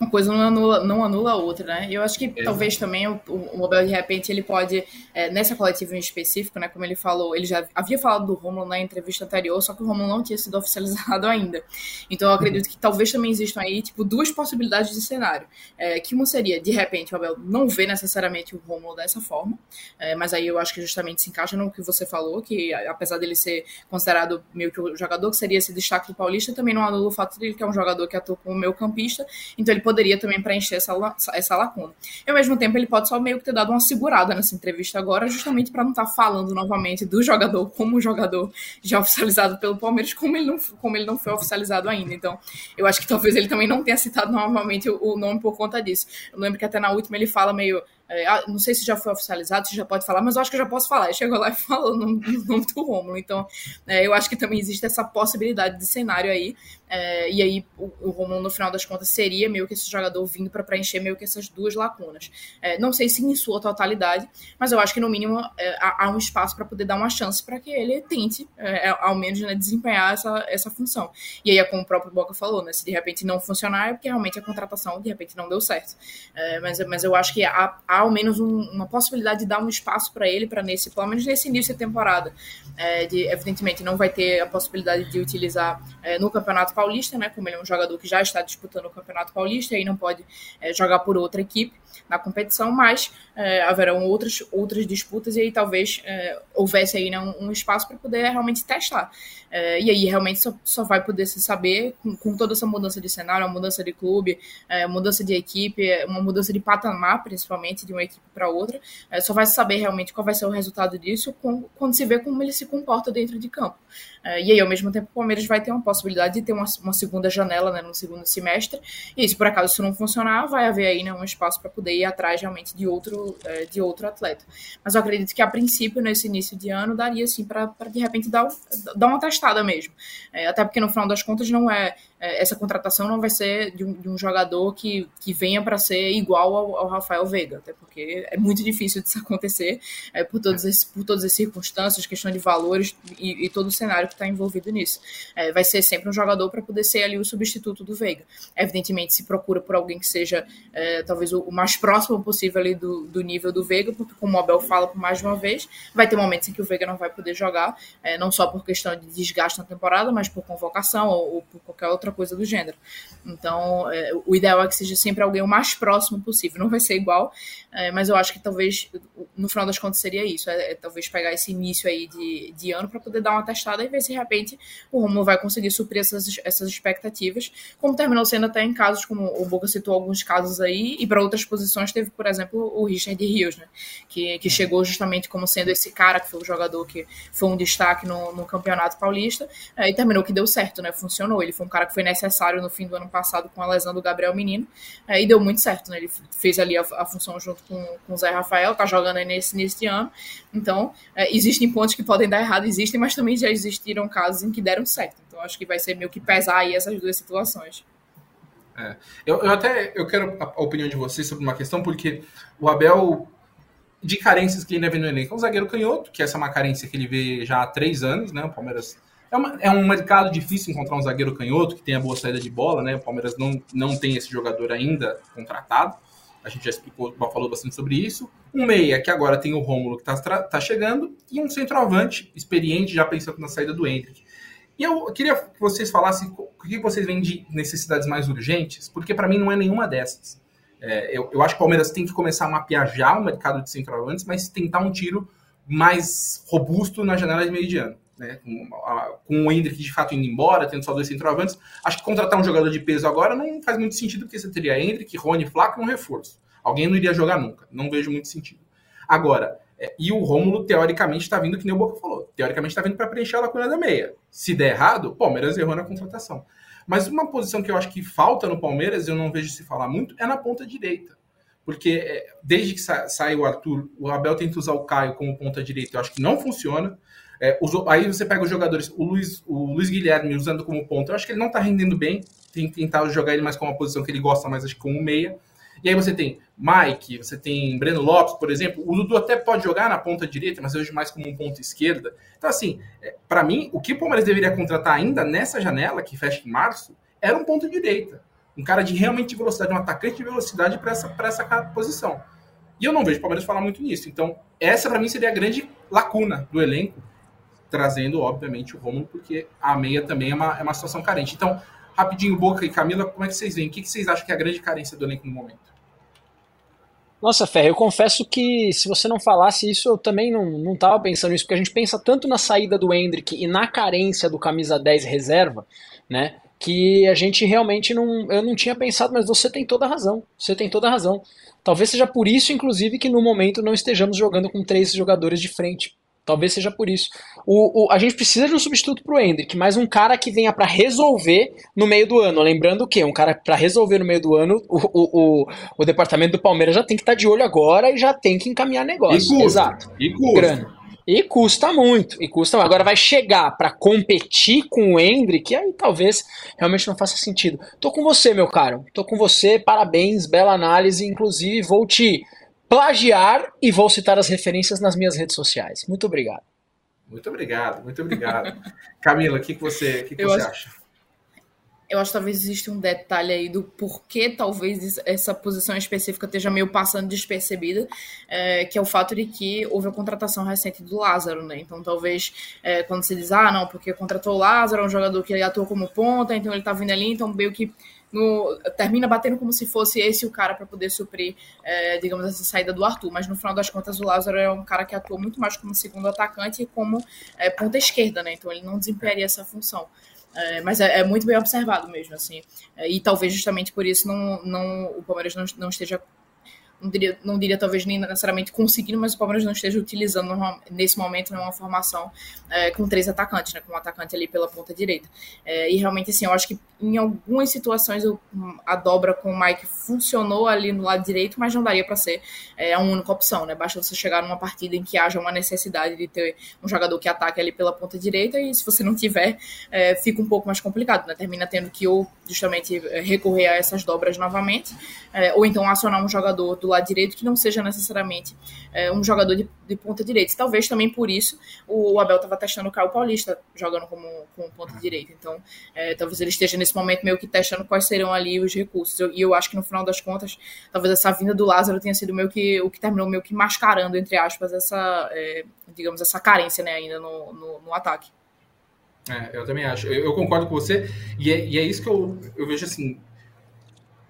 Uma coisa não anula, não anula a outra, né? Eu acho que Exato. talvez também o, o Mobile, de repente, ele pode, é, nessa coletiva em específico, né? Como ele falou, ele já havia falado do Romulo na entrevista anterior, só que o Romulo não tinha sido oficializado ainda. Então eu acredito que talvez também existam aí, tipo, duas possibilidades de cenário. É, que uma seria, de repente, o Abel não vê necessariamente o Romulo dessa forma, é, mas aí eu acho que justamente se encaixa no que você falou, que apesar dele ser considerado meio que o jogador que seria esse destaque do Paulista, também não anula o fato de ele que é um jogador que atua como meio campista, então ele poderia também preencher essa, essa lacuna. E ao mesmo tempo, ele pode só meio que ter dado uma segurada nessa entrevista agora, justamente para não estar tá falando novamente do jogador como jogador já oficializado pelo Palmeiras, como ele, não, como ele não foi oficializado ainda. Então, eu acho que talvez ele também não tenha citado novamente o, o nome por conta disso. Eu lembro que até na última ele fala meio é, ah, não sei se já foi oficializado, se já pode falar, mas eu acho que eu já posso falar. Chegou lá e falou no nome do Rômulo. Então, é, eu acho que também existe essa possibilidade de cenário aí. É, e aí, o, o Rômulo, no final das contas, seria meio que esse jogador vindo para preencher meio que essas duas lacunas. É, não sei se em sua totalidade, mas eu acho que, no mínimo, é, há, há, um espaço para poder dar uma chance para que ele tente, ao menos, né, desempenhar essa, essa função. E aí, é como o próprio Boca falou, né, se de repente não funcionar, é porque realmente a contratação, de repente, não deu certo. mas, mas eu acho que há, há ao menos um, uma possibilidade de dar um espaço para ele, para nesse, pelo menos nesse início da temporada. É, de, evidentemente, não vai ter a possibilidade de utilizar é, no Campeonato Paulista, né? Como ele é um jogador que já está disputando o Campeonato Paulista e não pode é, jogar por outra equipe na competição, mas é, haverão outras, outras disputas e aí talvez é, houvesse aí né, um, um espaço para poder realmente testar. É, e aí realmente só, só vai poder se saber com, com, toda essa mudança de cenário, uma mudança de clube, mudança de equipe, uma mudança de patamar, principalmente, de uma equipe para outra. É, só vai saber realmente qual vai ser o resultado disso com, quando se vê como ele se comporta dentro de campo. É, e aí, ao mesmo tempo, o Palmeiras vai ter uma possibilidade de ter uma, uma segunda janela né, no segundo semestre. E se por acaso isso não funcionar, vai haver aí né, um espaço para poder ir atrás realmente de outro, é, de outro atleta. Mas eu acredito que a princípio, nesse início de ano, daria assim para de repente dar, dar uma testada mesmo. É, até porque no final das contas não é essa contratação não vai ser de um, de um jogador que, que venha para ser igual ao, ao, Rafael Veiga, até porque é muito difícil disso acontecer é, por, todos esse, por todas as circunstâncias, questão de valores e, e todo o cenário que está envolvido nisso. É, vai ser sempre um jogador para poder ser ali o substituto do Veiga. Evidentemente, se procura por alguém que seja é, talvez o, o, mais próximo possível ali do, do nível do Veiga, porque como o Abel fala por mais de uma vez, vai ter momentos em que o Veiga não vai poder jogar, é, não só por questão de desgaste na temporada, mas por convocação ou, ou por qualquer outra coisa do gênero. Então, é, o ideal é que seja sempre alguém o mais próximo possível. Não vai ser igual, é, mas eu acho que talvez, no final das contas, seria isso. É, é talvez pegar esse início aí de, de ano para poder dar uma testada e ver se, de repente, o Romulo vai conseguir suprir essas, essas expectativas, como terminou sendo até em casos, como o Boca citou alguns casos aí, e para outras posições teve, por exemplo, o Richard Rios, né? Que, que chegou justamente como sendo esse cara, que foi o jogador que foi um destaque no, no Campeonato Paulista, é, e terminou que deu certo, né? Funcionou. Ele foi um cara que foi necessário no fim do ano passado com a lesão do Gabriel Menino, é, e deu muito certo, né? Ele fez ali a, a função junto com, com o Zé Rafael, tá jogando aí nesse, nesse ano. Então, é, existem pontos que podem dar errado, existem, mas também já existiram casos em que deram certo. Então, acho que vai ser meio que pesar aí essas duas situações. É. Eu, eu, até eu quero a opinião de vocês sobre uma questão, porque o Abel, de carências que ele ainda vê no elenco, é um zagueiro canhoto, que essa é uma carência que ele vê já há três anos, né? O Palmeiras. É, uma, é um mercado difícil encontrar um zagueiro canhoto que tenha boa saída de bola, né? O Palmeiras não, não tem esse jogador ainda contratado. A gente já explicou, falou bastante sobre isso. Um meia, que agora tem o Rômulo que está tá chegando, e um centroavante experiente, já pensando na saída do Hendrick. E eu queria que vocês falassem o que vocês veem de necessidades mais urgentes, porque para mim não é nenhuma dessas. É, eu, eu acho que o Palmeiras tem que começar a mapear já o mercado de centroavantes, mas tentar um tiro mais robusto na janela de meio de ano. Né? Com, a, com o Hendrick de fato indo embora, tendo só dois centroavantes, acho que contratar um jogador de peso agora não faz muito sentido, porque você teria Hendrick, Rony, Flaco e um reforço. Alguém não iria jogar nunca. Não vejo muito sentido. Agora, é, e o Rômulo, teoricamente, está vindo, que nem o Boca falou, teoricamente está vindo para preencher a lacuna da meia. Se der errado, o Palmeiras errou na contratação. Mas uma posição que eu acho que falta no Palmeiras, eu não vejo se falar muito, é na ponta direita. Porque é, desde que sa sai o Arthur, o Abel tenta usar o Caio como ponta direita, eu acho que não funciona. É, os, aí você pega os jogadores, o Luiz, o Luiz Guilherme usando como ponto, eu acho que ele não tá rendendo bem, tem que tentar jogar ele mais com uma posição que ele gosta mais, acho que como meia. E aí você tem Mike, você tem Breno Lopes, por exemplo. O Dudu até pode jogar na ponta direita, mas hoje mais como um ponto esquerda. Então, assim, é, para mim, o que o Palmeiras deveria contratar ainda nessa janela, que fecha em março, era um ponto direita. Um cara de realmente velocidade, um atacante de velocidade para essa, essa posição. E eu não vejo o Palmeiras falar muito nisso. Então, essa para mim seria a grande lacuna do elenco, trazendo, obviamente, o Romulo, porque a meia também é uma, é uma situação carente. Então, rapidinho, Boca e Camila, como é que vocês veem? O que, que vocês acham que é a grande carência do elenco no momento? Nossa, Ferre, eu confesso que se você não falasse isso, eu também não, não tava pensando nisso, porque a gente pensa tanto na saída do Hendrick e na carência do camisa 10 reserva, né? Que a gente realmente não. Eu não tinha pensado, mas você tem toda a razão. Você tem toda a razão. Talvez seja por isso, inclusive, que no momento não estejamos jogando com três jogadores de frente. Talvez seja por isso. O, o, a gente precisa de um substituto pro Hendrick, mas um cara que venha para resolver no meio do ano. Lembrando que um cara para resolver no meio do ano, o, o, o, departamento do Palmeiras já tem que estar tá de olho agora e já tem que encaminhar negócio. E custa, Exato. E custa. Grana. E custa muito, e custa Agora vai chegar para competir com o Hendrick, aí talvez realmente não faça sentido. Tô com você, meu caro. Tô com você, parabéns, bela análise. Inclusive, vou te plagiar e vou citar as referências nas minhas redes sociais. Muito obrigado. Muito obrigado, muito obrigado. Camila, o que, que você, que que você acho, acha? Eu acho que talvez exista um detalhe aí do porquê talvez essa posição específica esteja meio passando despercebida, é, que é o fato de que houve a contratação recente do Lázaro, né? Então talvez é, quando se diz, ah, não, porque contratou o Lázaro, é um jogador que atua como ponta, então ele tá vindo ali, então meio que no, termina batendo como se fosse esse o cara para poder suprir, é, digamos, essa saída do Arthur. Mas no final das contas, o Lázaro é um cara que atua muito mais como segundo atacante e como é, ponta esquerda, né? Então ele não desempenharia essa função. É, mas é, é, muito bem observado mesmo, assim. É, e talvez justamente por isso não, não, o Palmeiras não, não esteja não diria, não diria talvez nem necessariamente conseguindo, mas o Palmeiras não esteja utilizando nesse momento numa formação é, com três atacantes, né, com um atacante ali pela ponta direita. É, e realmente, assim, eu acho que em algumas situações a dobra com o Mike funcionou ali no lado direito, mas não daria para ser é, a única opção, né? Basta você chegar numa partida em que haja uma necessidade de ter um jogador que ataque ali pela ponta direita, e se você não tiver, é, fica um pouco mais complicado, né? Termina tendo que ou justamente é, recorrer a essas dobras novamente, é, ou então acionar um jogador do lado direito que não seja necessariamente é, um jogador de, de, ponta direita. Talvez também por isso o Abel estava testando o Caio Paulista jogando como, como ponta direita. Então, é, talvez ele esteja nesse momento meio que testando quais serão ali os recursos. Eu, e eu acho que no final das contas, talvez essa vinda do Lázaro tenha sido meio que o que terminou meio que mascarando, entre aspas, essa, é, digamos, essa carência né, ainda no, no, no ataque. É, eu também acho. Eu, eu, concordo com você. E é, e é isso que eu, eu vejo assim.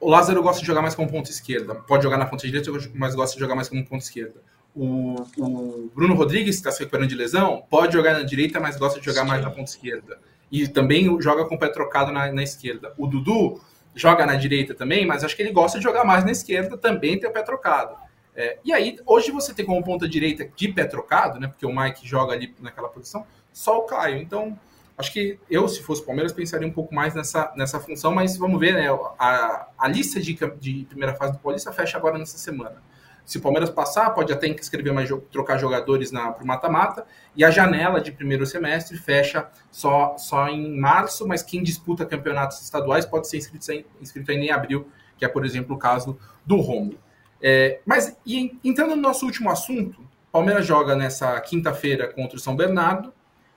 O Lázaro gosta de jogar mais como ponta esquerda. Pode jogar na ponta direita, mas gosta de jogar mais como ponta esquerda. O, o Bruno Rodrigues, que está se recuperando de lesão, pode jogar na direita, mas gosta de jogar mais na ponta esquerda. E também joga com o pé trocado na, na esquerda. O Dudu joga na direita também, mas acho que ele gosta de jogar mais na esquerda, também tem o pé trocado. É, e aí, hoje você tem como ponta direita de pé trocado, né? Porque o Mike joga ali naquela posição, só o Caio. Então, Acho que eu, se fosse Palmeiras, pensaria um pouco mais nessa, nessa função, mas vamos ver, né? A, a lista de, de primeira fase do Paulista fecha agora nessa semana. Se o Palmeiras passar, pode até escrever mais trocar jogadores para o mata-mata. E a janela de primeiro semestre fecha só, só em março, mas quem disputa campeonatos estaduais pode ser inscrito, inscrito ainda em abril, que é, por exemplo, o caso do Romulo. É, mas e, entrando no nosso último assunto, Palmeiras joga nessa quinta-feira contra o São Bernardo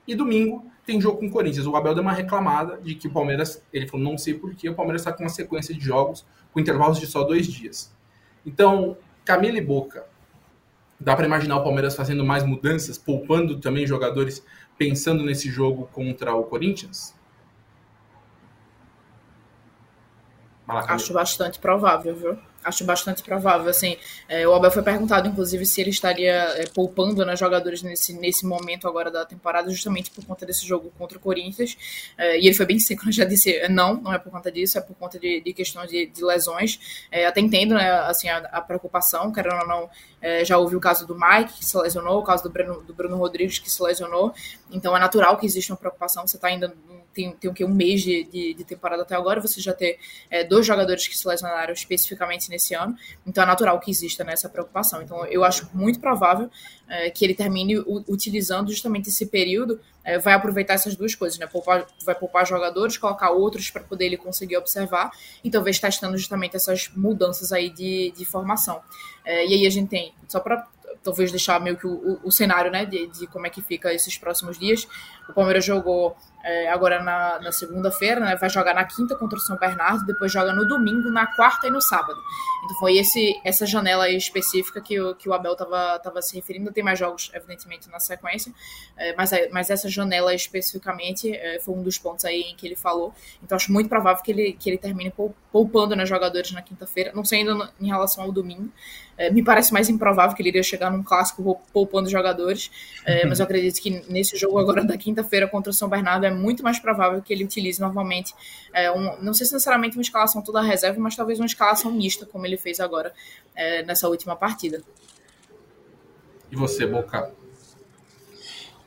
e domingo tem jogo com o Corinthians. O Abel deu uma reclamada de que o Palmeiras, ele falou, não sei porquê, o Palmeiras está com uma sequência de jogos com intervalos de só dois dias. Então, Camila e Boca, dá para imaginar o Palmeiras fazendo mais mudanças, poupando também jogadores, pensando nesse jogo contra o Corinthians? Acho bastante provável, viu? Acho bastante provável, assim, é, o Abel foi perguntado, inclusive, se ele estaria é, poupando né, jogadores nesse, nesse momento agora da temporada, justamente por conta desse jogo contra o Corinthians, é, e ele foi bem seco, já disse, não, não é por conta disso, é por conta de, de de, de lesões, é, até entendo, né, assim, a, a preocupação, querendo ou não, é, já ouvi o caso do Mike, que se lesionou, o caso do Bruno, do Bruno Rodrigues, que se lesionou, então é natural que exista uma preocupação, você está ainda tem, tem o que um mês de, de, de, temporada até agora, você já ter é, dois jogadores que se lesionaram especificamente nesse ano, então é natural que exista né, preocupação. Então eu acho muito provável é, que ele termine utilizando justamente esse período, é, vai aproveitar essas duas coisas, né? Poupar, vai poupar jogadores, colocar outros para poder ele conseguir observar e talvez testando justamente essas mudanças aí de, de formação. É, e aí a gente tem, só para talvez deixar meio que o, o, o cenário né, de, de, como é que fica esses próximos dias. O Palmeiras jogou é, agora na, na segunda-feira, né, vai jogar na quinta contra o São Bernardo, depois joga no domingo, na quarta e no sábado. Então foi esse, essa janela específica que o, que o Abel estava tava se referindo. Tem mais jogos, evidentemente, na sequência, é, mas, mas essa janela especificamente é, foi um dos pontos aí em que ele falou. Então acho muito provável que ele, que ele termine poupando né, jogadores na quinta-feira. Não sei ainda no, em relação ao domingo, é, me parece mais improvável que ele iria chegar num clássico poupando jogadores, é, mas eu acredito que nesse jogo agora da quinta-feira contra o São Bernardo é muito mais provável que ele utilize novamente, é, um, não sei se necessariamente uma escalação toda reserva, mas talvez uma escalação mista, como ele fez agora é, nessa última partida. E você, Boca?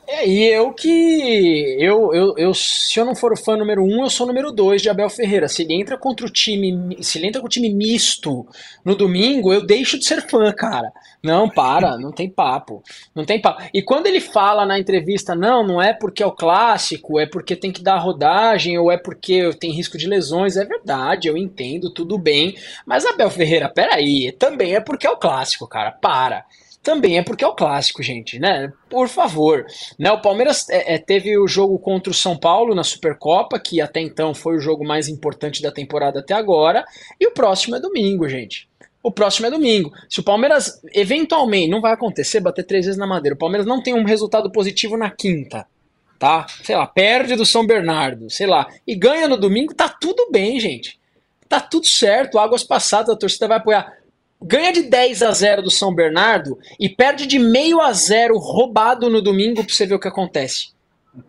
É, e eu que. Eu, eu, eu, se eu não for o fã número um, eu sou o número dois de Abel Ferreira. Se ele entra contra o time. Se ele entra com o time misto no domingo, eu deixo de ser fã, cara. Não, para, não tem papo. Não tem papo. E quando ele fala na entrevista, não, não é porque é o clássico, é porque tem que dar rodagem, ou é porque tem risco de lesões, é verdade, eu entendo, tudo bem. Mas Abel Ferreira, peraí, também é porque é o clássico, cara. Para também é porque é o clássico, gente, né? Por favor. Né, o Palmeiras é, é, teve o jogo contra o São Paulo na Supercopa, que até então foi o jogo mais importante da temporada até agora, e o próximo é domingo, gente. O próximo é domingo. Se o Palmeiras eventualmente, não vai acontecer, bater três vezes na madeira, o Palmeiras não tem um resultado positivo na quinta, tá? Sei lá, perde do São Bernardo, sei lá, e ganha no domingo, tá tudo bem, gente. Tá tudo certo, águas passadas, a torcida vai apoiar ganha de 10 a 0 do São Bernardo e perde de meio a zero roubado no domingo pra você ver o que acontece.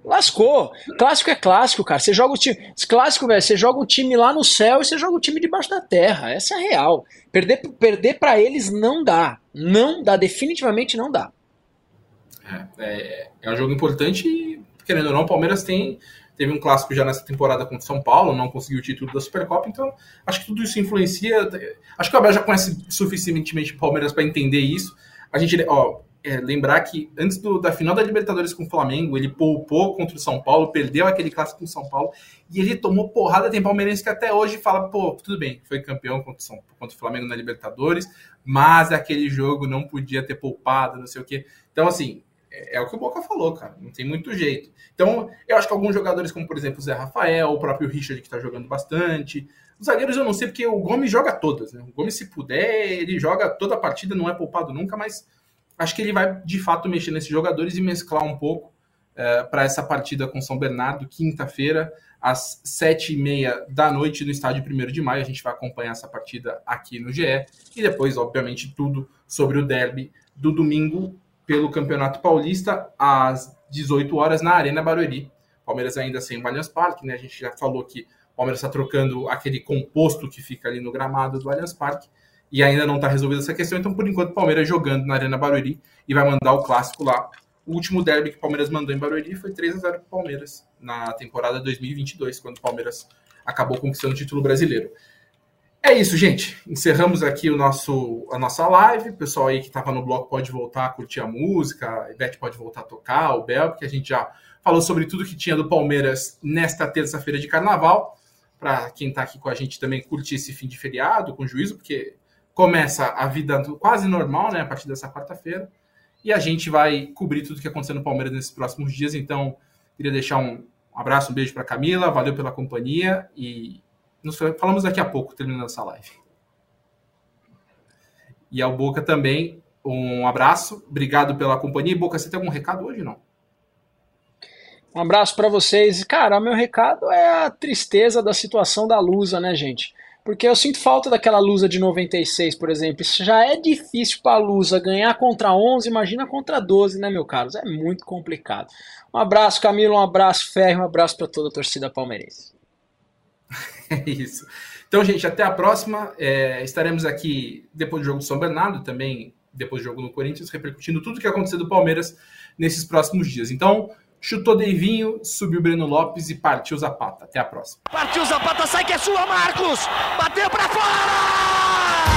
Lascou. Clássico é clássico, cara. Você joga o time. Clássico, velho, você joga o time lá no céu e você joga o time debaixo da terra. Essa é a real. Perder, perder para eles não dá. Não dá, definitivamente não dá. É, é, é um jogo importante e, querendo ou não, o Palmeiras tem teve um clássico já nessa temporada contra o São Paulo, não conseguiu o título da Supercopa, então acho que tudo isso influencia. Acho que o Abel já conhece suficientemente o Palmeiras para entender isso. A gente, ó, é, lembrar que antes do, da final da Libertadores com o Flamengo, ele poupou contra o São Paulo, perdeu aquele clássico com o São Paulo, e ele tomou porrada. Tem palmeirense que até hoje fala: pô, tudo bem, foi campeão contra o, São, contra o Flamengo na Libertadores, mas aquele jogo não podia ter poupado, não sei o quê. Então, assim, é, é, o que o Boca falou, cara. Não tem muito jeito. Então, eu acho que alguns jogadores, como por exemplo o Zé Rafael, o próprio Richard, que tá jogando bastante. Os zagueiros eu não sei, porque o Gomes joga todas, né? O Gomes, se puder, ele joga toda a partida, não é poupado nunca, mas acho que ele vai de fato mexer nesses jogadores e mesclar um pouco é, para essa partida com São Bernardo, quinta-feira, às sete e meia da noite, no estádio 1 de maio. A gente vai acompanhar essa partida aqui no GE. E depois, obviamente, tudo sobre o derby do domingo pelo Campeonato Paulista às 18 horas na Arena Barueri. Palmeiras ainda sem o Allianz Parque, né? A gente já falou que o Palmeiras está trocando aquele composto que fica ali no gramado do Allianz Parque e ainda não está resolvida essa questão. Então, por enquanto, o Palmeiras jogando na Arena Barueri e vai mandar o clássico lá. O último derby que o Palmeiras mandou em Barueri foi 3 a 0 para o Palmeiras na temporada 2022, quando o Palmeiras acabou conquistando o título brasileiro. É isso, gente. Encerramos aqui o nosso, a nossa live. O pessoal aí que estava no bloco pode voltar a curtir a música, a Ivete pode voltar a tocar, o Bel, porque a gente já falou sobre tudo que tinha do Palmeiras nesta terça-feira de carnaval. Para quem está aqui com a gente também curtir esse fim de feriado com juízo, porque começa a vida quase normal, né, a partir dessa quarta-feira. E a gente vai cobrir tudo que aconteceu no Palmeiras nesses próximos dias. Então, queria deixar um abraço, um beijo para Camila, valeu pela companhia e nos falamos daqui a pouco, terminando essa live. E ao Boca também, um abraço. Obrigado pela companhia. E Boca, você tem algum recado hoje não? Um abraço para vocês. Cara, meu recado é a tristeza da situação da Lusa, né, gente? Porque eu sinto falta daquela Lusa de 96, por exemplo. Isso já é difícil para a Lusa ganhar contra 11, imagina contra 12, né, meu caro? É muito complicado. Um abraço, Camilo, um abraço, Ferro, um abraço para toda a torcida palmeirense. É isso. Então, gente, até a próxima. É, estaremos aqui depois do jogo do São Bernardo, também depois do jogo no Corinthians, repercutindo tudo que aconteceu do Palmeiras nesses próximos dias. Então, chutou Deivinho, subiu Breno Lopes e partiu Zapata. Até a próxima. Partiu Zapata, sai que é sua, Marcos! Bateu para fora!